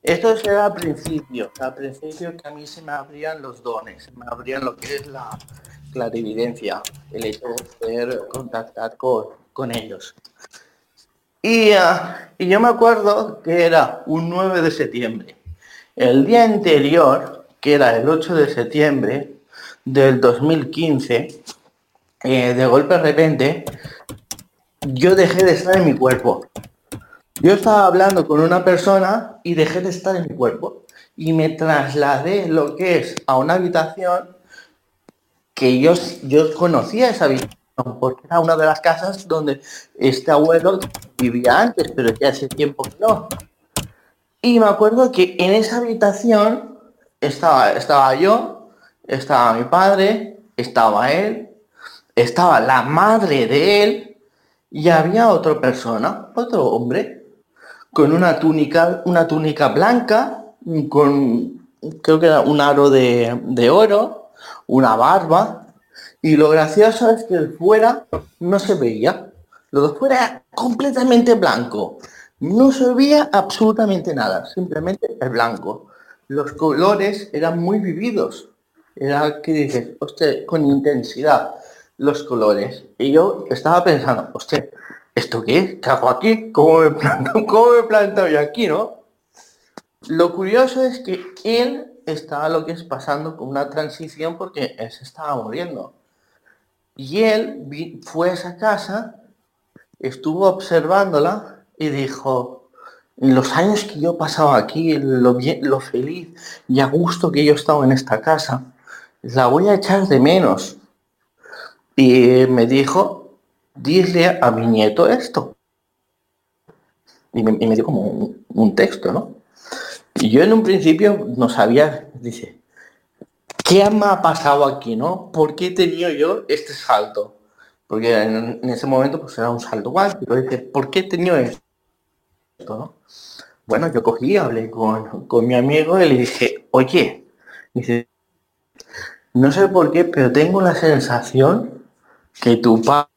Esto era al principio, al principio que a mí se me abrían los dones, me abrían lo que es la clarividencia, el hecho de poder contactar con, ellos. Y, ah, y yo me acuerdo que era un 9 de septiembre. El día anterior, que era el 8 de septiembre del 2015, eh, de golpe de repente, yo dejé de estar en mi cuerpo. Yo estaba hablando con una persona y dejé de estar en mi cuerpo. Y me trasladé lo que es a una habitación que yo, yo conocía esa habitación, porque era una de las casas donde este abuelo vivía antes, pero ya hace tiempo que no. Y me acuerdo que en esa habitación estaba, estaba yo, estaba mi padre, estaba él, estaba la madre de él, y había otra persona, otro hombre, con una túnica, una túnica blanca, con creo que era un aro de, oro, una barba, y lo gracioso es que fuera no se veía. Lo de fuera era completamente blanco. No se veía absolutamente nada, simplemente el blanco. Los colores eran muy vividos. Era que dices, hostia, con intensidad los colores. Y yo estaba pensando, hostia, ¿esto qué ¿Qué hago aquí? ¿Cómo me planto, [LAUGHS] cómo me planto yo aquí, no? Lo curioso es que él estaba lo que es pasando con una transición porque él se estaba muriendo. Y él fue a esa casa, estuvo observándola y dijo, los años que yo pasaba aquí, lo, bien, lo feliz y a gusto que yo estaba en esta casa, la voy a echar de menos. Y me dijo, dile a mi nieto esto. Y me, dio como un texto, ¿no? Y yo en un principio no sabía, dice, ¿qué me ha pasado aquí, no? ¿Por qué he tenido yo este salto? Porque en, ese momento pues era un salto pero dice, ¿por qué he esto? ¿no? Bueno, yo cogí, hablé con, con mi amigo y le dije, oye, dice, no sé por qué, pero tengo la sensación que tu padre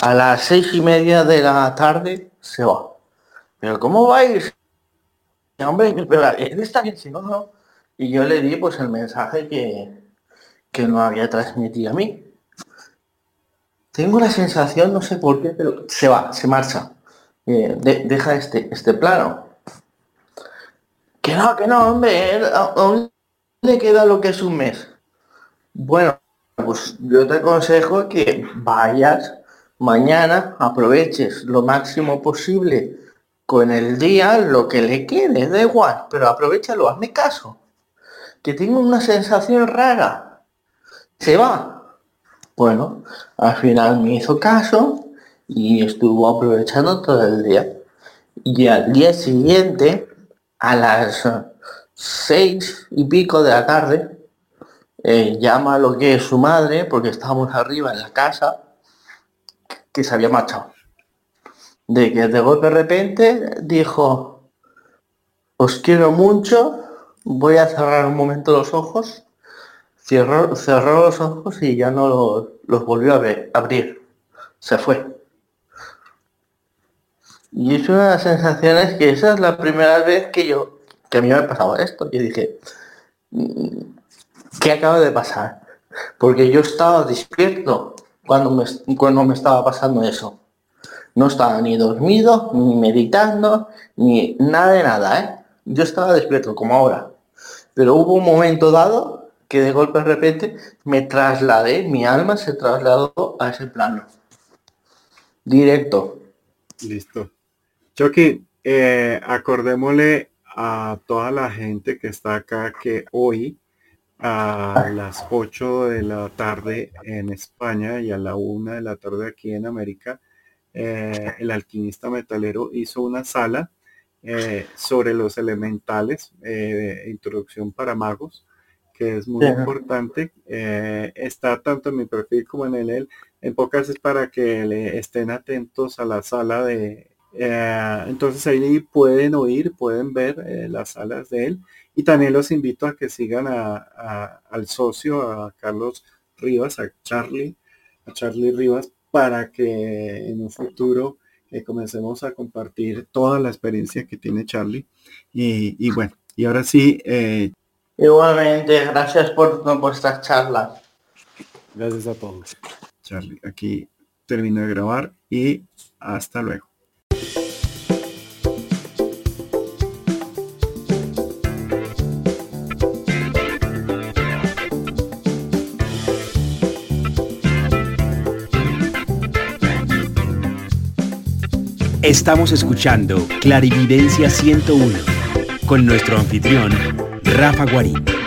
a las seis y media de la tarde se va. Pero ¿cómo va a ir? Hombre, pero él está bien, si no. Y yo le di pues el mensaje que, que no había transmitido a mí. Tengo la sensación, no sé por qué, pero se va, se marcha. Eh, deja este, este plano. Que no, que no, hombre, aún le queda lo que es un mes. Bueno, pues yo te aconsejo que vayas mañana aproveches lo máximo posible con el día, lo que le quede, da igual, pero aprovechalo, hazme caso. Que tengo una sensación rara. Se va. Bueno, al final me hizo caso y estuvo aprovechando todo el día. Y al día siguiente, a las seis y pico de la tarde, eh, llama a lo que es su madre, porque estábamos arriba en la casa, que se había marchado. De que de golpe de repente dijo, os quiero mucho, voy a cerrar un momento los ojos, cerró, cerró los ojos y ya no los, volvió a ver, abrir. Se fue. Y es una de las sensaciones que esa es la primera vez que yo, que a mí me ha pasado esto. y dije, mm, ¿qué acaba de pasar? Porque yo estaba despierto cuando me, cuando me estaba pasando eso. No estaba ni dormido, ni meditando, ni nada de nada, ¿eh? Yo estaba despierto, como ahora. Pero hubo un momento dado que de golpe de repente me trasladé, mi alma se trasladó a ese plano. Directo. Listo. Chucky, eh, acordémosle a toda la gente que está acá que hoy a las 8 de la tarde en España y a la 1 de la tarde aquí en América, eh, el alquimista metalero hizo una sala eh, sobre los elementales, eh, introducción para magos, que es muy importante. está tanto en mi perfil como en el, en pocas es para que le estén atentos a la sala de... entonces ahí pueden oír, pueden ver las salas de él y también los invito a que sigan a, al socio, a Carlos Rivas, a Charlie, a Charlie Rivas, para que en un futuro eh, comencemos a compartir toda la experiencia que tiene Charlie. Y, bueno, y ahora sí. Eh, Igualmente, gracias por, por esta charla. Gracias a todos. Charlie, aquí termino de grabar y hasta luego. Estamos escuchando Clarividencia 101 con nuestro anfitrión Rafa Guarín.